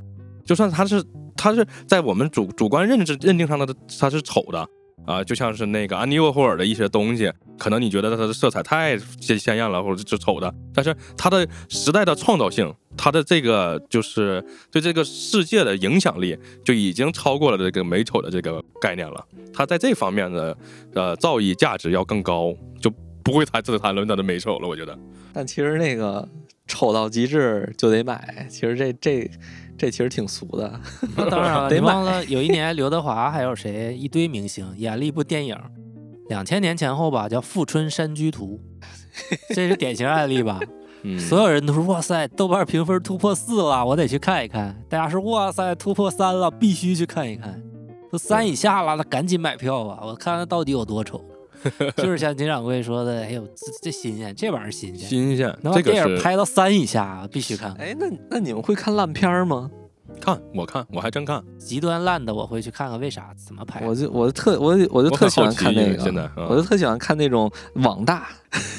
就算它是它是在我们主主观认知认定上的它是丑的。啊，就像是那个安妮沃霍尔的一些东西，可能你觉得它的色彩太鲜鲜艳了，或者就丑的，但是它的时代的创造性，它的这个就是对这个世界的影响力，就已经超过了这个美丑的这个概念了。它在这方面的呃造诣价值要更高，就不会谈只谈论它的美丑了。我觉得，但其实那个丑到极致就得买，其实这这这其实挺俗的。[LAUGHS] 那当然了，[LAUGHS] 忘了有一年刘德华还有谁一堆明星演了一部电影，两千年前后吧，叫《富春山居图 [LAUGHS]》，这是典型案例吧？嗯，所有人都说哇塞，豆瓣评分突破四了，我得去看一看。大家说哇塞，突破三了，必须去看一看。都三以下了，那赶紧买票吧，我看看到底有多丑。[LAUGHS] 就是像金掌柜说的，哎呦，这这新鲜，这玩意儿新鲜。新鲜，能把这个电影是拍到三以下，必须看。哎，那那你们会看烂片儿吗？看我看我还真看，极端烂的我会去看看为啥怎么拍。我就我就特我我就特喜欢看那个，现在嗯我就特喜欢看那种网大，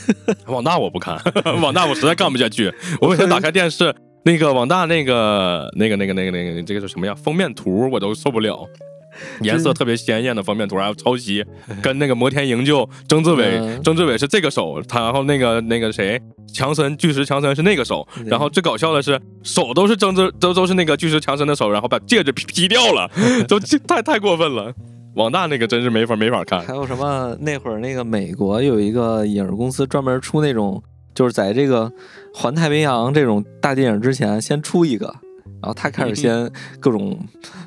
[LAUGHS] 网大我不看，网大我实在看不下去。我每天打开电视，那个网大那个那个那个那个那个这个是什么呀？封面图我都受不了，[LAUGHS] 颜色特别鲜艳的封面图，还有抄袭，跟那个摩天营救曾志伟，嗯 [LAUGHS] 曾志伟是这个手，他然后那个那个谁，强森巨石强森是那个手，然后最搞笑的是手都是曾志都都是那个巨石强森的手，然后把戒指劈劈掉了，[LAUGHS] 都这太太过分了。网大那个真是没法没法看还有什么那会儿那个美国有一个影视公司专门出那种，就是在这个环太平洋这种大电影之前先出一个。然后他开始先各种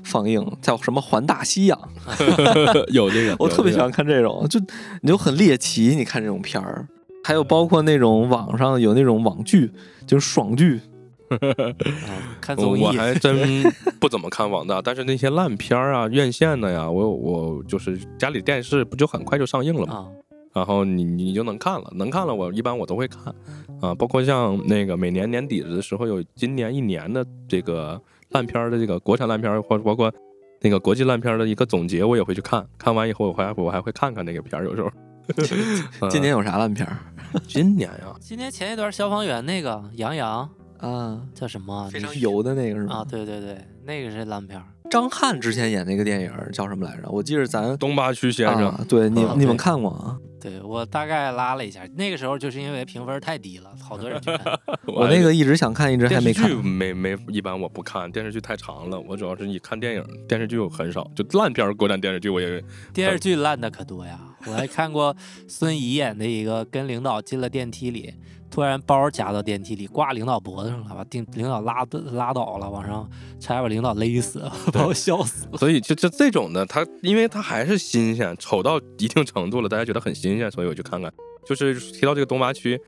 放映，叫什么环大西洋 [LAUGHS] [LAUGHS] 有这个，我特别喜欢看这种，就你就很猎奇，你看这种片儿，还有包括那种网上有那种网剧，就是爽剧，[LAUGHS] 啊看综艺，我我还真不怎么看网大，但是那些烂片儿啊、院线的呀，我我就是家里电视不就很快就上映了吗，啊，然后你你就能看了，能看了我一般我都会看啊，包括像那个每年年底的时候有今年一年的这个烂片的这个国产烂片，或者包括那个国际烂片的一个总结，我也会去看，看完以后我还我还会看看那个片儿，有时候。嗯今年有啥烂片儿？[LAUGHS] 今年呀，今年前一段消防员那个杨洋啊？叫什么？非常油的那个是吗啊，对对对，那个是烂片儿。张翰之前演那个电影叫什么来着？我记得咱东八区先生，啊，对你啊你们看过啊？[LAUGHS] 对我大概拉了一下，那个时候就是因为评分太低了，好多人去看。[LAUGHS] 我那个一直想看，一直还没看电视剧。没没一般我不看，电视剧太长了。我主要是以看电影，电视剧我很少，就烂片儿国产电视剧我也电视剧烂的可多呀，我还看过孙怡演的一个，跟领导进了电梯里，突然包夹到电梯里，挂领导脖子上了，把领领导拉拉倒了，往上差点把领导勒死，把我笑死了。所以就 [LAUGHS] 就这种的，他因为他还是新鲜，丑到一定程度了，大家觉得很新鲜，所以我去看看。就是提到这个东八区，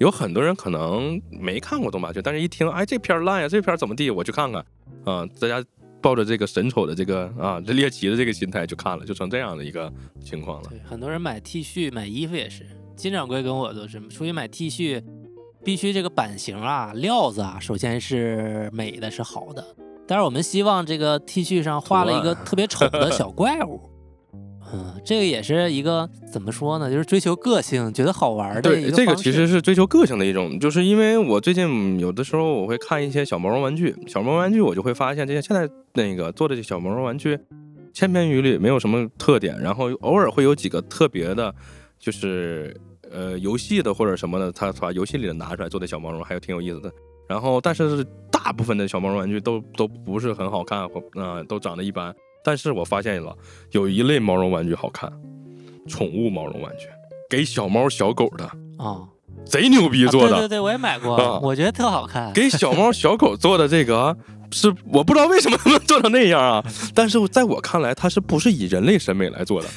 有很多人可能没看过东八区，但是一听哎这片烂呀，这片怎么地，我去看看啊、大家抱着这个神丑的这个啊这猎奇的这个心态去看了，就成这样的一个情况了。对，很多人买 T 恤、买衣服也是，金掌柜跟我都是出去买 T 恤，必须这个版型啊、料子啊，首先是美的，是好的。但是我们希望这个 T 恤上画了一个特别丑的小怪物。[LAUGHS] 嗯，这个也是一个怎么说呢？就是追求个性，觉得好玩的对，这个其实是追求个性的一种，就是因为我最近有的时候我会看一些小毛绒玩具，小毛绒玩具我就会发现这些现在那个做的这小毛绒玩具千篇一律，没有什么特点，然后偶尔会有几个特别的，就是呃游戏的或者什么的，他把游戏里的拿出来做的小毛绒，还有挺有意思的。然后，但是大部分的小毛绒玩具都都不是很好看，或呃都长得一般。但是我发现了有一类毛绒玩具好看，宠物毛绒玩具，给小猫小狗的，啊，贼牛逼啊做的。对对对，我也买过，啊我觉得特好看。给小猫小狗做的这个是我不知道为什么能做成那样啊，但是在我看来，它是不是以人类审美来做的？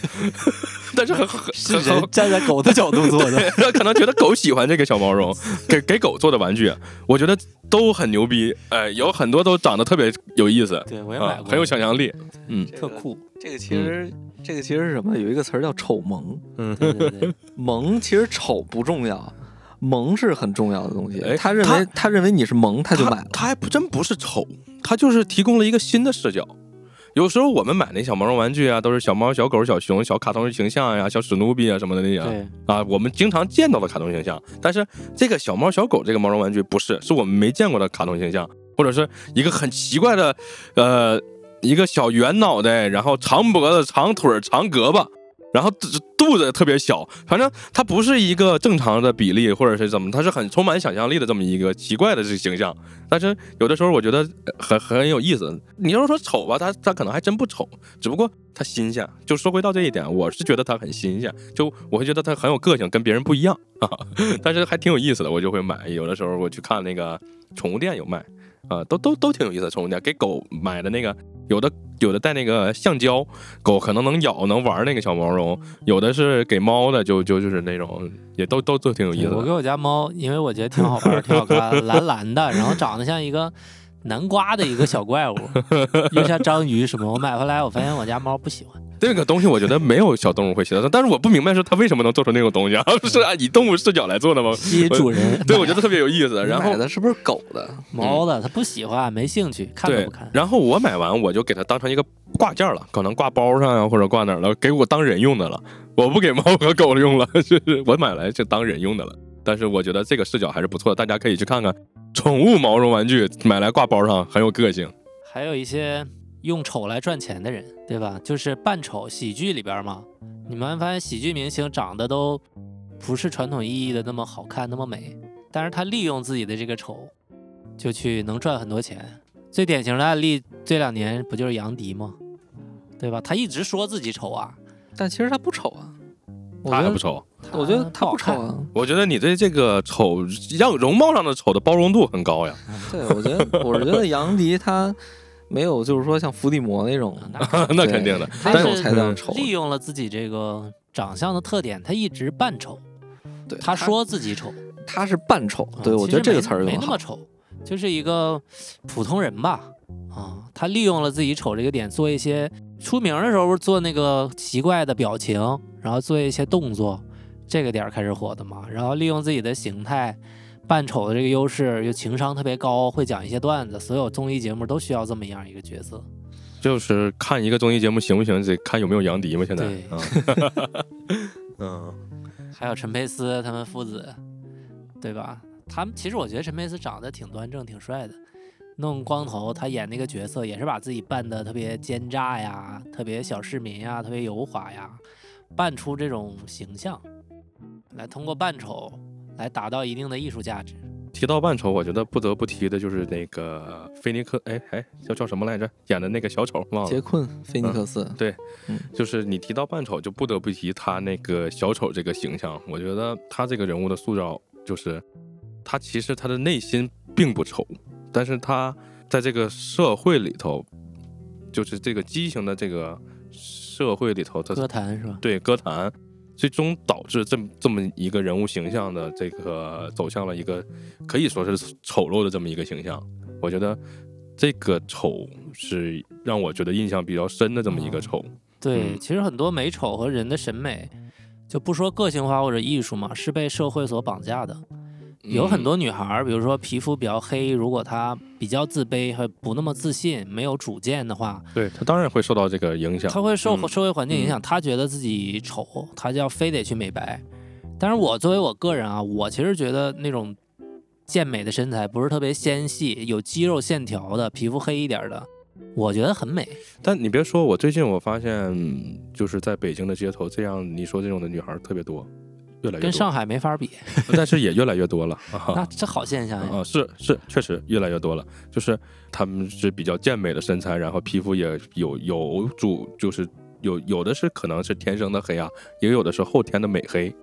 [LAUGHS] 但是很很是人站在狗的角度做的。[LAUGHS] 对，可能觉得狗喜欢这个小毛绒，[LAUGHS] 给给狗做的玩具，我觉得都很牛逼。哎，有很多都长得特别有意思，对，我也买啊，过，很有想象力。嗯特酷。这个其实、这个其实是什么？有一个词儿叫丑萌，嗯，对对对，萌其实丑不重要，萌是很重要的东西。哎他认为他认为你是萌，他就买了。他还不真不是丑，他就是提供了一个新的视角。有时候我们买那小毛绒玩具啊，都是小猫、小狗、小熊、小卡通形象呀、小史努比啊什么的那些啊，我们经常见到的卡通形象。但是这个小猫、小狗这个毛绒玩具不是，是我们没见过的卡通形象，或者是一个很奇怪的，呃，一个小圆脑袋，然后长脖子、长腿、长胳膊，然后肚子特别小，反正他不是一个正常的比例或者是怎么，他是很充满想象力的这么一个奇怪的这个形象。但是有的时候我觉得很很有意思。你要说丑吧，他他可能还真不丑，只不过他新鲜。就说回到这一点，我是觉得他很新鲜，就我会觉得他很有个性，跟别人不一样啊。[LAUGHS] 但是还挺有意思的，我就会买。有的时候我去看那个宠物店有卖。啊，都都都挺有意思的，宠物店给狗买的那个，有的有的带那个橡胶，狗可能能咬能玩那个小毛绒，有的是给猫的，就就就是那种，也都都都挺有意思的。我给我家猫，因为我觉得挺好玩，挺好看，蓝 [LAUGHS] 蓝的，然后长得像一个南瓜的一个小怪物，又像章鱼什么。我买回来，我发现我家猫不喜欢。这个东西我觉得没有小动物会喜欢，但是我不明白是它为什么能做出那种东西啊？[LAUGHS] 是按以动物视角来做的吗？吸主人。对，我觉得特别有意思。然后买的是不是狗的、[LAUGHS] 猫的？它不喜欢，没兴趣，看都不看。然后我买完，我就给它当成一个挂件了，可能挂包上呀，或者挂哪儿了，给我当人用的了。我不给猫和狗用了，就是我买来就当人用的了。但是我觉得这个视角还是不错的，大家可以去看看宠物毛绒玩具，买来挂包上很有个性。还有一些。用丑来赚钱的人，对吧？就是扮丑，喜剧里边嘛。你们发现喜剧明星长得都不是传统意义的那么好看，那么美，但是他利用自己的这个丑，就去能赚很多钱。最典型的案例，这两年不就是杨迪吗？对吧？他一直说自己丑啊，但其实他不丑啊。他还不丑，我觉得他不丑啊。我觉得你对这个丑，让容貌上的丑的包容度很高呀。对，我觉得，我觉得杨迪他。没有，就是说像伏地魔那种，那肯 [LAUGHS] 定的。他是利用了自己这个长相的特点，他一直扮丑。对，他说自己丑，他是扮丑。对，我觉得这个词儿没那么丑，就是一个普通人吧。啊，他利用了自己丑这个点，做一些出名的时候做那个奇怪的表情，然后做一些动作，这个点儿开始火的嘛。然后利用自己的形态。扮丑的这个优势，又情商特别高，会讲一些段子。所有综艺节目都需要这么样一个角色。就是看一个综艺节目行不行，得看有没有杨迪嘛。现在，[LAUGHS] 嗯，还有陈佩斯他们父子，对吧？他们其实我觉得陈佩斯长得挺端正、挺帅的，弄光头，他演那个角色也是把自己扮的特别奸诈呀，特别小市民呀，特别油滑呀，扮出这种形象，来通过扮丑。来达到一定的艺术价值。提到扮丑，我觉得不得不提的就是那个菲尼克，哎哎，叫叫什么来着？演的那个小丑，忘了。杰昆·菲尼克斯。对，就是你提到扮丑，就不得不提他那个小丑这个形象。我觉得他这个人物的塑造，就是他其实他的内心并不丑，但是他在这个社会里头，就是这个畸形的这个社会里头，他歌坛是吧？对，歌坛。最终导致这这么一个人物形象的这个走向了一个可以说是丑陋的这么一个形象，我觉得这个丑是让我觉得印象比较深的这么一个丑。对，其实很多美丑和人的审美，就不说个性化或者艺术嘛，是被社会所绑架的。有很多女孩，比如说皮肤比较黑，如果她比较自卑和不那么自信、没有主见的话，对她当然会受到这个影响。她会受社会环境影响，她觉得自己丑，她就要非得去美白。但是我作为我个人啊，我其实觉得那种健美的身材不是特别纤细、有肌肉线条的，皮肤黑一点的，我觉得很美。但你别说，我最近我发现就是在北京的街头，这样你说这种的女孩特别多。跟上海没法比，[LAUGHS] 但是也越来越多了。那这好现象呀！啊，是是，确实越来越多了。就是他们是比较健美的身材，然后皮肤也有有主，就是有有的是可能是天生的黑啊，也有的是后天的美黑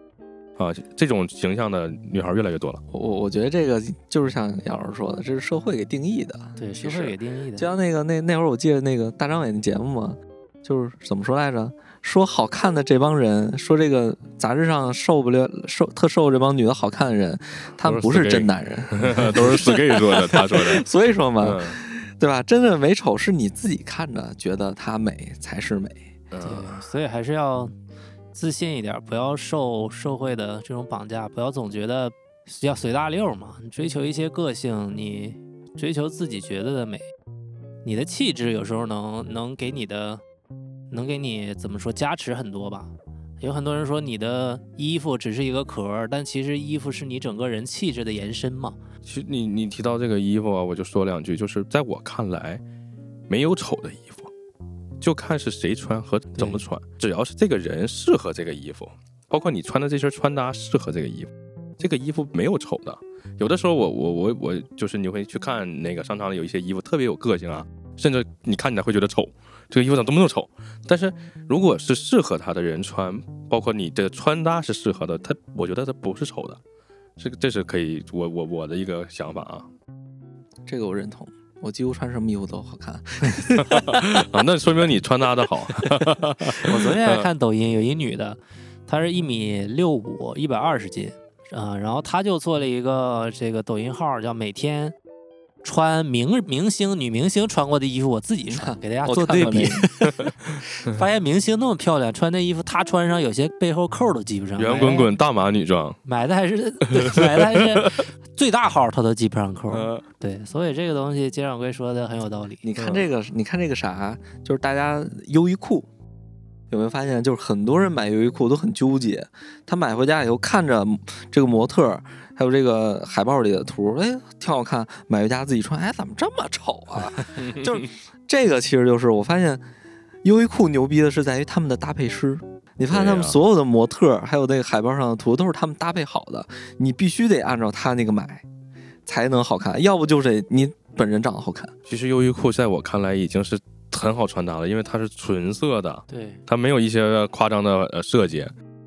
啊。这种形象的女孩越来越多了。我我觉得这个就是像杨老师说的，这是社会给定义的。对，社会给定义的。就像那个那那会儿，我记得那个大张伟的节目嘛，就是怎么说来着？说好看的这帮人，说这个杂志上受不了瘦特瘦这帮女的好看的人，他们不是真男人，[LAUGHS] 都是死 gay 说的，他说的。[LAUGHS] 所以说嘛，对吧？真的美丑是你自己看着觉得她美才是美。对，所以还是要自信一点，不要受社会的这种绑架，不要总觉得要随大溜嘛。你追求一些个性，你追求自己觉得的美，你的气质有时候能能给你的。能给你怎么说加持很多吧？有很多人说你的衣服只是一个壳，但其实衣服是你整个人气质的延伸嘛。其实你你提到这个衣服啊，我就说两句，就是在我看来，没有丑的衣服，就看是谁穿和怎么穿，只要是这个人适合这个衣服，包括你穿的这身穿搭适合这个衣服，这个衣服没有丑的。有的时候我我我我就是你会去看那个商场里有一些衣服特别有个性啊，甚至你看起来会觉得丑，这个衣服怎么这么丑？但是如果是适合他的人穿，包括你的穿搭是适合的，他我觉得他不是丑的，这个这是可以我我我的一个想法啊这个我认同。我几乎穿什么衣服都好看。[LAUGHS] 啊，那说明你穿搭的好，[LAUGHS] 我昨天还看抖音，有一女的，她是一米六五，一百二十斤，啊、然后她就做了一个这个抖音号，叫每天穿明明星女明星穿过的衣服，我自己穿，[LAUGHS] 给大家做对比。[LAUGHS] 发现明星那么漂亮，穿那衣服她穿上有些背后扣都系不上，圆滚滚大码女装，买的还是 [LAUGHS] 买的还是最大号，她都系不上扣。呃，对，所以这个东西金掌柜说的很有道理。你看这个，你看这个啥，就是大家优衣库有没有发现，就是很多人买优衣库都很纠结，他买回家以后看着这个模特儿，还有这个海报里的图，哎，挺好看，买回家自己穿，哎，怎么这么丑啊？[LAUGHS] 就是 [LAUGHS] 这个，其实就是我发现优衣库牛逼的是在于他们的搭配师。你发现他们所有的模特儿，还有那个海报上的图，都是他们搭配好的，你必须得按照他那个买，才能好看，要不就是你本人长得好看。其实优衣库在我看来已经是很好穿搭了，因为它是纯色的，对，它没有一些夸张的呃设计，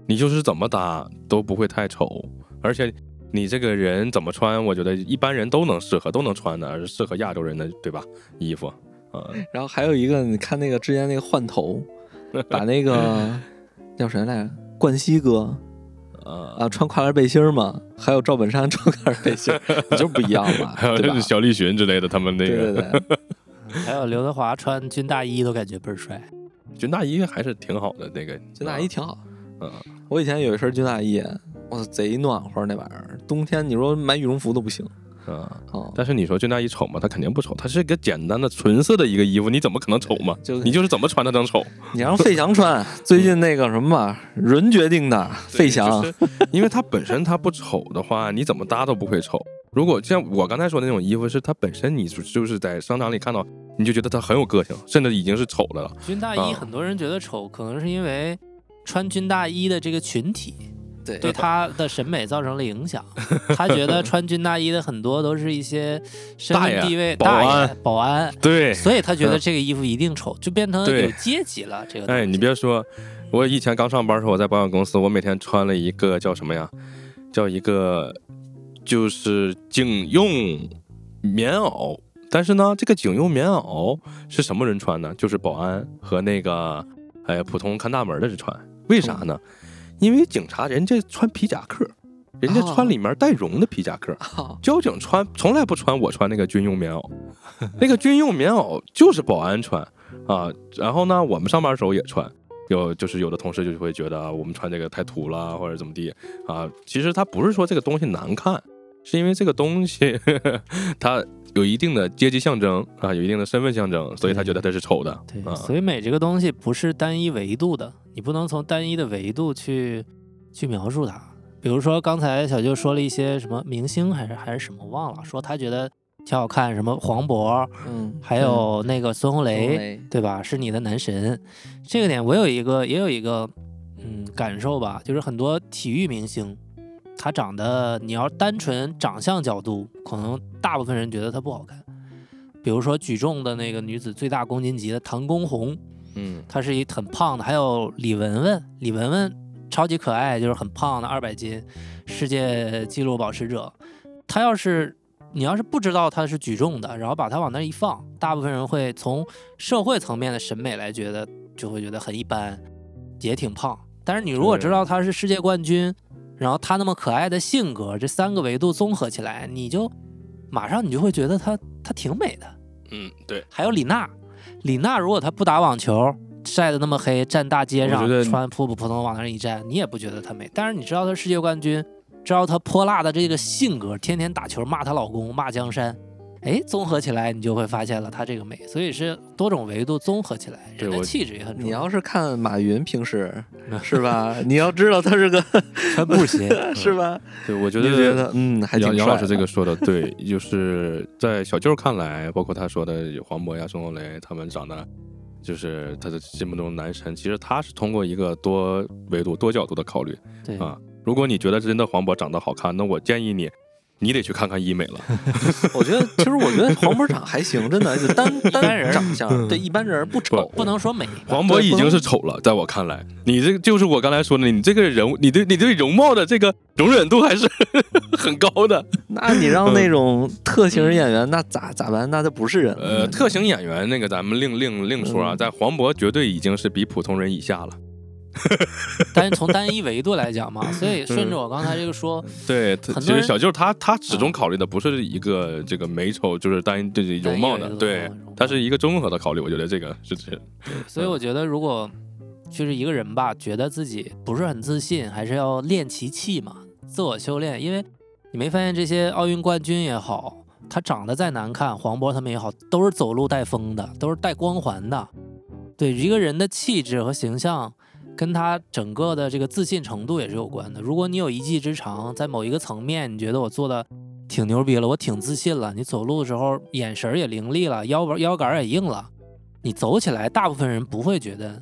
你就是怎么搭都不会太丑，而且你这个人怎么穿，我觉得一般人都能适合，都能穿的，而是适合亚洲人的，对吧？衣服，啊、然后还有一个，你看那个之前那个换头，[LAUGHS] 把那个叫谁来着？冠希哥啊啊，穿跨栏背心儿嘛，还有赵本山穿跨栏背心 [LAUGHS] 就不一样嘛，还有？小栗旬之类的，他们那个对个对对，[LAUGHS] 还有刘德华穿军大衣都感觉倍儿帅。军大衣还是挺好的，那个军大衣，挺好。嗯，我以前有一身军大衣，我操，贼暖和那玩意儿。冬天你说买羽绒服都不行嗯啊。哦。但是你说军大衣丑吗？它肯定不丑，它是一个简单的纯色的一个衣服，你怎么可能丑嘛？就你就是怎么穿它能丑？你让费翔穿，最近那个什么嘛，人决定的费翔就，是因为它本身它不丑的话，你怎么搭都不会丑。如果像我刚才说的那种衣服，是它本身你就就是在商场里看到，你就觉得它很有个性，甚至已经是丑的了。军大啊衣很多人觉得丑，可能是因为穿军大衣的这个群体对对他的审美造成了影响。他觉得穿军大衣的很多都是一些身份地位大爷安、保安，对，所以他觉得嗯这个衣服一定丑，就变成有阶级了。这个东哎，你别说，我以前刚上班的时候，我在保险公司，我每天穿了一个叫什么呀？叫一个就是警用棉袄。但是呢，这个警用棉袄是什么人穿呢？就是保安和那个哎普通看大门的人穿。为啥呢？因为警察人家穿皮夹克，人家穿哦里面带绒的皮夹克。好交警穿从来不穿我穿那个军用棉袄，[LAUGHS] 那个军用棉袄就是保安穿啊。然后呢，我们上班的时候也穿，有就是有的同事就会觉得啊我们穿这个太土了或者怎么地啊。其实他不是说这个东西难看，是因为这个东西 [LAUGHS] 它有一定的阶级象征啊，有一定的身份象征，所以他觉得它是丑的对，啊。所以美这个东西不是单一维度的，你不能从单一的维度去去描述它。比如说刚才小舅说了一些什么明星还是还是什么忘了，说他觉得挺好看，什么黄渤，嗯，还有那个孙红嗯雷，雷对吧？是你的男神，这个点我有一个也有一个嗯感受吧，就是很多体育明星，他长得你要单纯长相角度，可能大部分人觉得他不好看。比如说举重的那个女子最大公斤级的唐功红，嗯她是一很胖的，还有李雯雯，李雯雯超级可爱，就是很胖的二百斤，世界纪录保持者。她要是你要是不知道她是举重的，然后把她往那儿一放，大部分人会从社会层面的审美来觉得，就会觉得很一般，也挺胖。但是你如果知道她是世界冠军，然后她那么可爱的性格，这三个维度综合起来，你就马上你就会觉得她她挺美的。嗯，对，还有李娜，李娜如果她不打网球，晒得那么黑，站大街上穿普普通通往那儿一站，你也不觉得她美。但是你知道她世界冠军，知道她泼辣的这个性格，天天打球骂她老公骂江山，哎，综合起来你就会发现了她这个美。所以是多种维度综合起来，人的对气质也很重要。你要是看马云平时 [LAUGHS] 是吧？你要知道他是个 [LAUGHS] 穿布鞋，[LAUGHS] 是吧？对，我觉得觉得嗯，还挺帅杨杨老师这的个说的对，就是在小舅看来，包括他说的黄渤呀、孙红雷，他们长得就是他的心目中男神，其实他是通过一个多维度、多角度的考虑对啊。如果你觉得真的黄渤长得好看，那我建议你，你得去看看医美了。[LAUGHS] 我觉得，其实我觉得黄渤长还行，真的就单 [LAUGHS] 单人长相，对一般人不丑，不能说美，黄渤已经是丑了，在我看来，你这就是我刚才说的，你这个人物，你对你对容貌的这个容忍度还是 [LAUGHS] 很高的。那你让那种特型演员，那咋咋办？那就不是人了。呃，特型演员那个咱们另另另说啊，嗯在黄渤绝对已经是比普通人以下了。[LAUGHS] 但是从单一维度来讲嘛，所以顺着我刚才这个说，对，其实小舅他他始终考虑的不是一个这个美丑，就是单就是容貌的，对他是一个综合的考虑。我觉得这个是是，所以我觉得如果就是一个人吧，觉得自己不是很自信，还是要练其气嘛，自我修炼。因为你没发现这些奥运冠军也好，他长得再难看，黄渤他们也好，都是走路带风的，都是带光环的。对一个人的气质和形象，跟他整个的这个自信程度也是有关的。如果你有一技之长，在某一个层面，你觉得我做的挺牛逼了，我挺自信了，你走路的时候眼神也凌厉了，腰腰杆也硬了，你走起来，大部分人不会觉得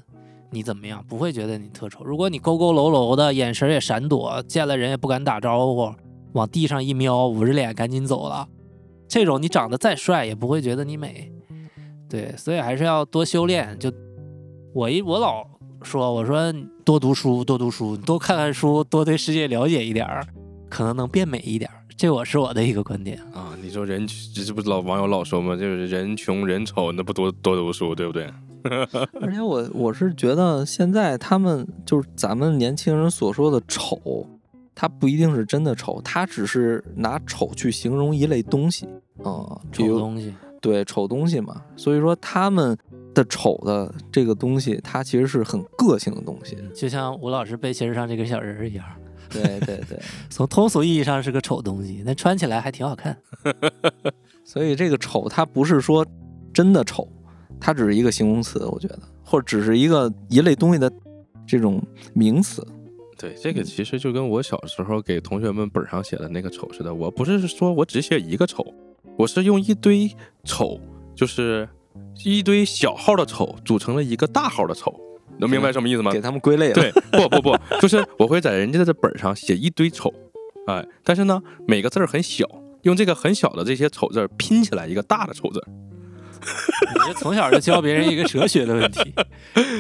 你怎么样，不会觉得你特丑。如果你佝佝偻偻的，眼神也闪躲，见了人也不敢打招呼，往地上一瞄，捂着脸赶紧走了，这种你长得再帅，也不会觉得你美。对，所以还是要多修炼。就我一我老说，我说多读书，多读书，多看看书，多对世界了解一点儿，可能能变美一点儿。这我是我的一个观点。啊，你说人这这不是老网友老说吗？就是人穷人丑，那不多多读书，对不对？[LAUGHS] 而且我我是觉得现在他们就是咱们年轻人所说的丑，他不一定是真的丑，他只是拿丑去形容一类东西啊，丑东西，对丑东西嘛。所以说他们的丑的这个东西，它其实是很个性的东西。就像吴老师背心儿上这个小人儿一样，[LAUGHS] 对对对，[LAUGHS] 从通俗意义上是个丑东西，但穿起来还挺好看。[LAUGHS] 所以这个丑它不是说真的丑，它只是一个形容词，我觉得，或者只是一个一类东西的这种名词。对，这个其实就跟我小时候给同学们本上写的那个丑似的。我不是说我只写一个丑，我是用一堆丑，就是一堆小号的丑组成了一个大号的丑。能明白什么意思吗？给他们归类了。对，不不不，[LAUGHS] 就是我会在人家的本上写一堆丑，哎，但是呢，每个字儿很小，用这个很小的这些丑字儿拼起来一个大的丑字儿。你这从小就教别人一个哲学的问题。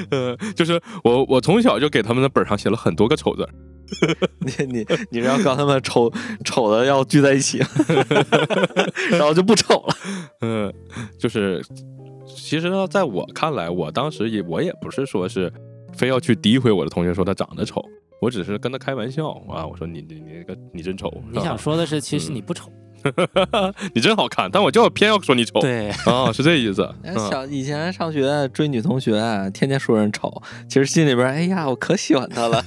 呃，就是我我从小就给他们的本上写了很多个丑字儿。你你你是要告他们丑丑的要聚在一起，[LAUGHS] 然后就不丑了。嗯，就是其实呢，在我看来，我当时也我也不是说是非要去诋毁我的同学说他长得丑，我只是跟他开玩笑啊，我说你你你那个你真丑，你想说的是，其实嗯你不丑。[LAUGHS] 你真好看，但我就偏要说你丑，对，[LAUGHS] 哦，是这意思。[LAUGHS] 小以前上学追女同学，天天说人丑，其实心里边，哎呀，我可喜欢她了。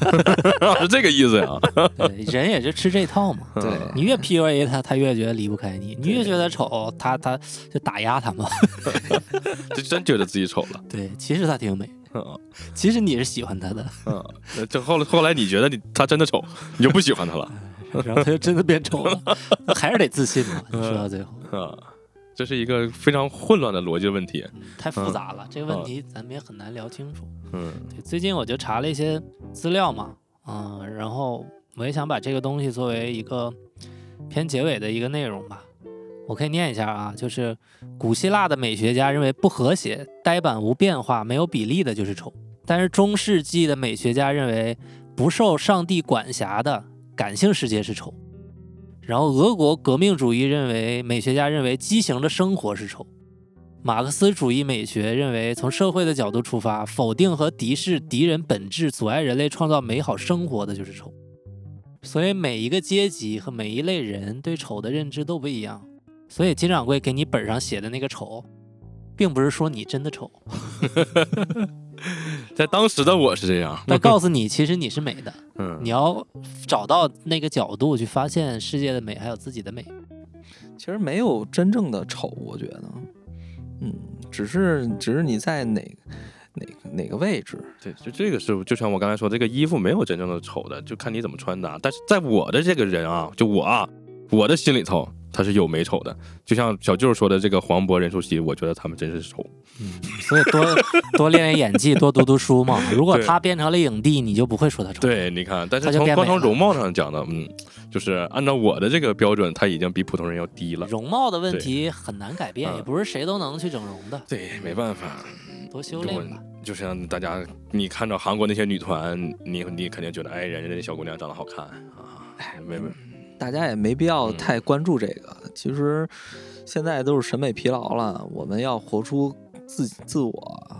是这个意思呀。对，人也是吃这套嘛。对你越 PUA 他，他越觉得离不开你；你越觉得丑，他他就打压他嘛。就真觉得自己丑了。对，其实她挺美，嗯其实你是喜欢他的，嗯，就后来后来你觉得你他真的丑，你就不喜欢他了然后他就真的变丑了，[LAUGHS] 还是得自信嘛。说到最后，啊？这是一个非常混乱的逻辑问题。嗯太复杂了，这个问题咱们也很难聊清楚。嗯对，最近我就查了一些资料嘛，嗯，然后我也想把这个东西作为一个偏结尾的一个内容吧。我可以念一下啊，就是古希腊的美学家认为不和谐、呆板、无变化、没有比例的就是丑，但是中世纪的美学家认为不受上帝管辖的感性世界是丑。然后俄国革命主义认为，美学家认为畸形的生活是丑。马克思主义美学认为，从社会的角度出发，否定和敌视敌人本质，阻碍人类创造美好生活的就是丑。所以每一个阶级和每一类人对丑的认知都不一样。所以金掌柜给你本上写的那个丑，并不是说你真的丑，[LAUGHS] 在当时的我是这样。[LAUGHS] 他告诉你其实你是美的，嗯你要找到那个角度去发现世界的美，还有自己的美。其实没有真正的丑，我觉得，嗯，只是只是你在哪哪个哪个位置。对，就这个是，就像我刚才说，这个衣服没有真正的丑的，就看你怎么穿搭。但是在我的这个人啊，就我啊，我的心里头，他是有美丑的。就像小舅说的这个黄渤、任素汐，我觉得他们真是丑。嗯，所以多多练练演技，多读读书嘛。[LAUGHS] 如果他变成了影帝，你就不会说他丑。对，你看，但是就从光从容貌上讲呢，嗯，就是按照我的这个标准，他已经比普通人要低了。容貌的问题很难改变，嗯也不是谁都能去整容的，对，没办法，多修炼吧。就像大家，你看着韩国那些女团，你你肯定觉得，哎，人家那小姑娘长得好看啊，没没，大家也没必要嗯太关注这个。其实现在都是审美疲劳了，我们要活出自自我，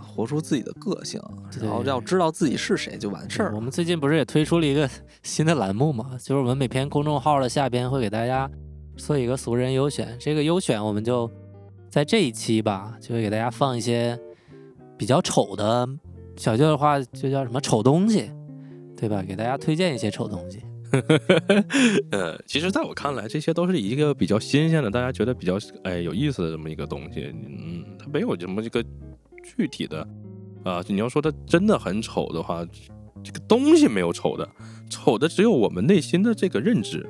活出自己的个性，然后要知道自己是谁就完事儿我。们最近不是也推出了一个 [LAUGHS] 新的栏目嘛？就是我们每篇公众号的下边会给大家做一个俗人优选，这个优选我们就在这一期吧，就会给大家放一些比较丑的，小舅的话就叫什么丑东西，对吧？给大家推荐一些丑东西。[LAUGHS] 呃，其实在我看来，这些都是一个比较新鲜的，大家觉得比较哎有意思的这么一个东西，嗯，它没有什么这个具体的啊、你要说它真的很丑的话，这个东西没有丑的，丑的只有我们内心的这个认知。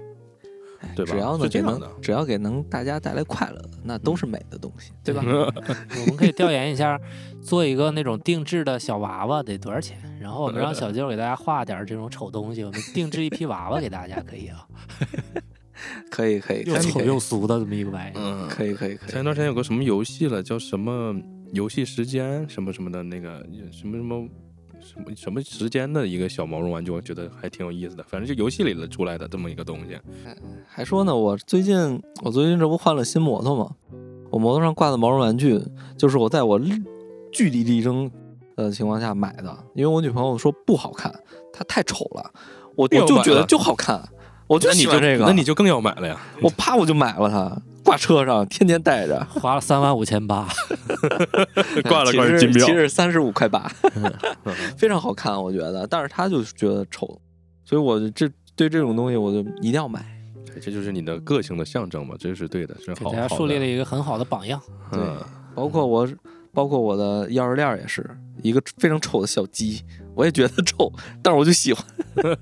对吧只要能给能是这样的只要给能大家带来快乐的，那都是美的东西，对吧？[LAUGHS] 我们可以调研一下，做一个那种定制的小娃娃得多少钱？然后我们让小舅给大家画点这种丑东西，我们定制一批娃娃给大家，可以啊，[LAUGHS] 可以可以又丑可以可以又俗的这么一个玩意儿。嗯，可以可以可以前一段时间有个什么游戏了，叫什么游戏时间什么什么的那个什么什么什么什么时间的一个小毛绒玩具，我觉得还挺有意思的。反正就游戏里的出来的这么一个东西。还说呢，我最近我最近这不换了新摩托吗？我摩托上挂的毛绒玩具，就是我在我力据理力争的情况下买的，因为我女朋友说不好看，它太丑了，我我就觉得就好看，我就那你就喜欢这个，那你就更要买了呀。[LAUGHS] 我啪我就买了它，挂车上天天带着，花了三万五千八，[LAUGHS] 挂了其实挂着金表其，实三十五块八，[LAUGHS] 非常好看，我觉得，但是他就觉得丑，所以我这对这种东西我就一定要买。这就是你的个性的象征嘛，这是对的，是好。给大家树立了一个很好的榜样。对嗯，包括我，包括我的钥匙链儿也是一个非常丑的小鸡，我也觉得丑，但是我就喜欢。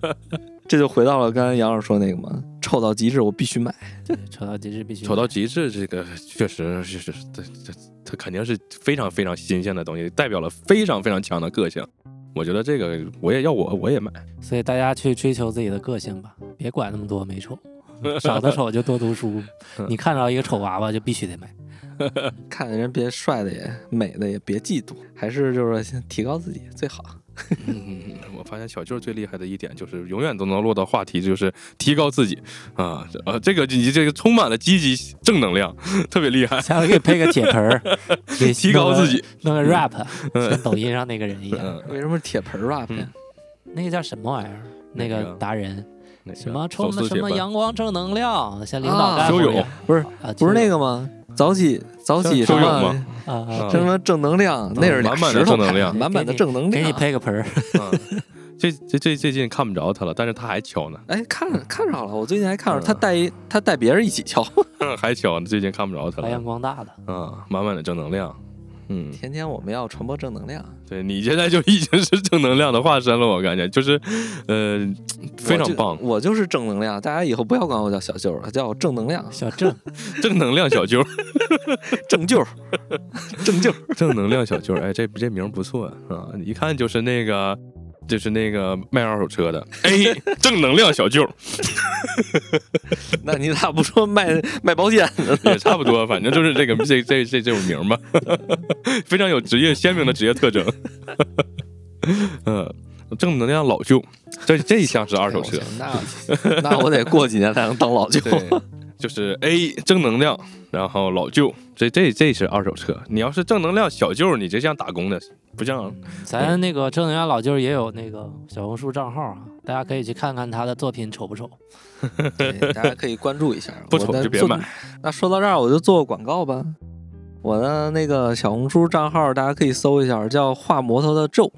[LAUGHS] 这就回到了刚才杨老师说那个嘛，丑到极致我必须买。对丑到极致必须丑到极致，这个确实是是这这它肯定是非常非常新鲜的东西，代表了非常非常强的个性。我觉得这个我也要我我也买。所以大家去追求自己的个性吧，别管那么多美丑，[LAUGHS] 长得丑就多读书。[LAUGHS] 你看到一个丑娃娃就必须得买。[LAUGHS] 看见人别帅的也美的也别嫉妒，还是就是说先提高自己最好。[LAUGHS] 嗯，我发现小舅最厉害的一点就是永远都能落到话题，就是提高自己啊，这个你这个充满了积极正能量，特别厉害。下回给配个铁盆儿，[LAUGHS] 给提高自己，弄个，rap，跟抖音上那个人一样。嗯，为什么是铁盆 rap 呀？那个叫什么玩意儿？那个达人那个什么充满什么阳光正能量，像领导干部一样不是啊，不是那个个吗？早起早起什么吗？啊啊，什么正能量，那是满满的石头正能量。满满的正能量。给你量。配个盆儿，嗯，这这这最近看不着他了，但是他还敲呢，哎，看看上了，我最近还看着嗯。他带一他带别人一起敲，[LAUGHS] 还敲呢，最近看不着他发扬了。光大的。嗯，满满的正能量。嗯，天天我们要传播正能量。对你现在就已经是正能量的化身了，我感觉就是，呃，非常棒，我就是正能量，大家以后不要管我叫小舅了，叫我正能量，小 [LAUGHS] 正，[LAUGHS] [LAUGHS] 正能量小舅，正舅，正舅。正能量小舅，哎，这这名儿不错啊，一看就是那个。就是那个卖二手车的，哎，正能量小舅那你咋不说卖 [LAUGHS] 卖保险的呢？[LAUGHS] 也差不多，反正就是这个这这这这种名儿吧，[LAUGHS] 非常有职业鲜明的职业特征。嗯，正能量老舅，这这一项是二手车，那那我得过几年才能当老舅。对，就是 A 正能量，然后老舅，这这这是二手车。你要是正能量小舅，你这像打工的，不像咱那个正能量老舅也有那个小红书账号啊，大家可以去看看他的作品丑不丑。[LAUGHS] 对，大家可以关注一下。[LAUGHS] 不丑就别买。那说到这儿，我就做个广告吧。我的那个小红书账号，大家可以搜一下，叫“画摩托的咒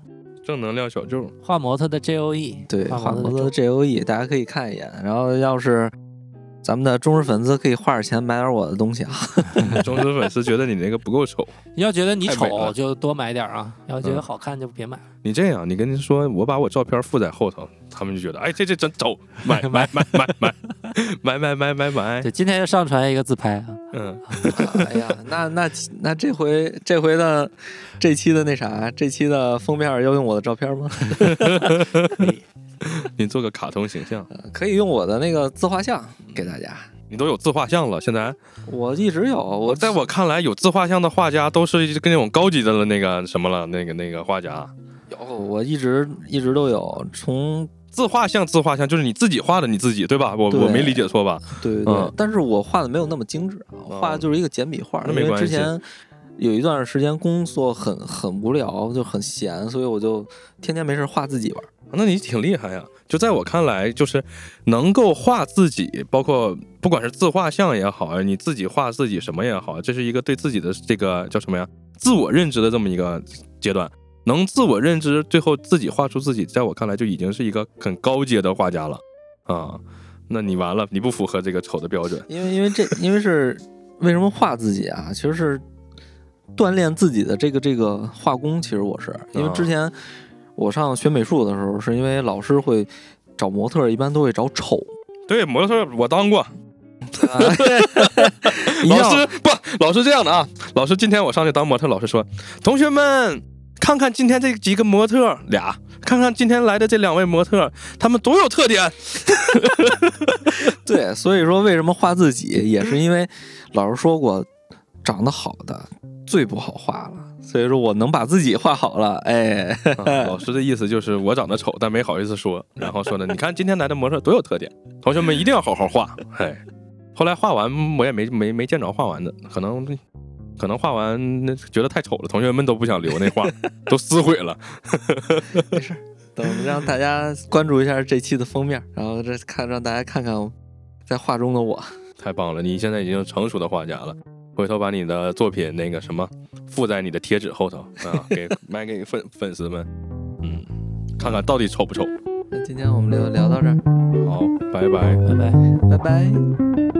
正能量小舅。画摩托的 J O E，”，对，画摩托的画摩托的 J O E，大家可以看一眼。然后要是咱们的忠实粉丝可以花点钱买点我的东西啊！[LAUGHS] 忠实粉丝觉得你那个不够丑，你要觉得你丑就多买点啊，要觉得好看就别买。你这样，你跟您说，我把我照片附在后头，他们就觉得，哎，这这真丑，买 [LAUGHS] 买买买买买买买买买。今天要上传一个自拍啊？嗯。[LAUGHS] 哎呀，那那那这回这回的这期的那啥，这期的封面要用我的照片吗？可以。[LAUGHS] 你做个卡通形象，呃可以用我的那个自画像给大家。你都有自画像了，现在我一直有，我我在我看来，有自画像的画家都是跟那种高级的了那个什么了，那个那个画家。有，我一直一直都有。从自画像，自画像就是你自己画的你自己，对吧？我我没理解错吧？对对对，嗯但是我画的没有那么精致画的就是一个简笔画。因为那没关系之前有一段时间工作很很无聊，就很闲，所以我就天天没事画自己玩。那你挺厉害呀！就在我看来，就是能够画自己，包括不管是自画像也好啊，你自己画自己什么也好，这是一个对自己的这个叫什么呀？自我认知的这么一个阶段。能自我认知，最后自己画出自己，在我看来就已经是一个很高阶的画家了啊。那你完了，你不符合这个丑的标准。因为因为这因为是为什么画自己啊？其实是锻炼自己的这个这个画工。其实我是因为之前我上学美术的时候，是因为老师会找模特，一般都会找丑。对，模特我当过，[LAUGHS] 一定要老师不，老师这样的啊，老师今天我上去当模特，老师说，同学们看看今天这几个模特俩，看看今天来的这两位模特，他们多有特点。[LAUGHS] 对，所以说为什么画自己，也是因为老师说过，长得好的最不好画了。所以说我能把自己画好了，哎，啊老师的意思就是我长得丑，但没好意思说，然后说呢，你看今天来的模特多有特点，同学们一定要好好画。哎，后来画完我也没没没见着画完的，可能可能画完那觉得太丑了，同学们都不想留那画，[LAUGHS] 都撕毁了。没事等让大家关注一下这期的封面，然后这看让大家看看在画中的我。太棒了，你现在已经成熟的画家了。回头把你的作品那个什么附在你的贴纸后头啊，[LAUGHS] 给卖给粉粉丝们，嗯，看看到底丑不丑。那今天我们就聊到这儿，好，拜拜。拜拜。拜拜。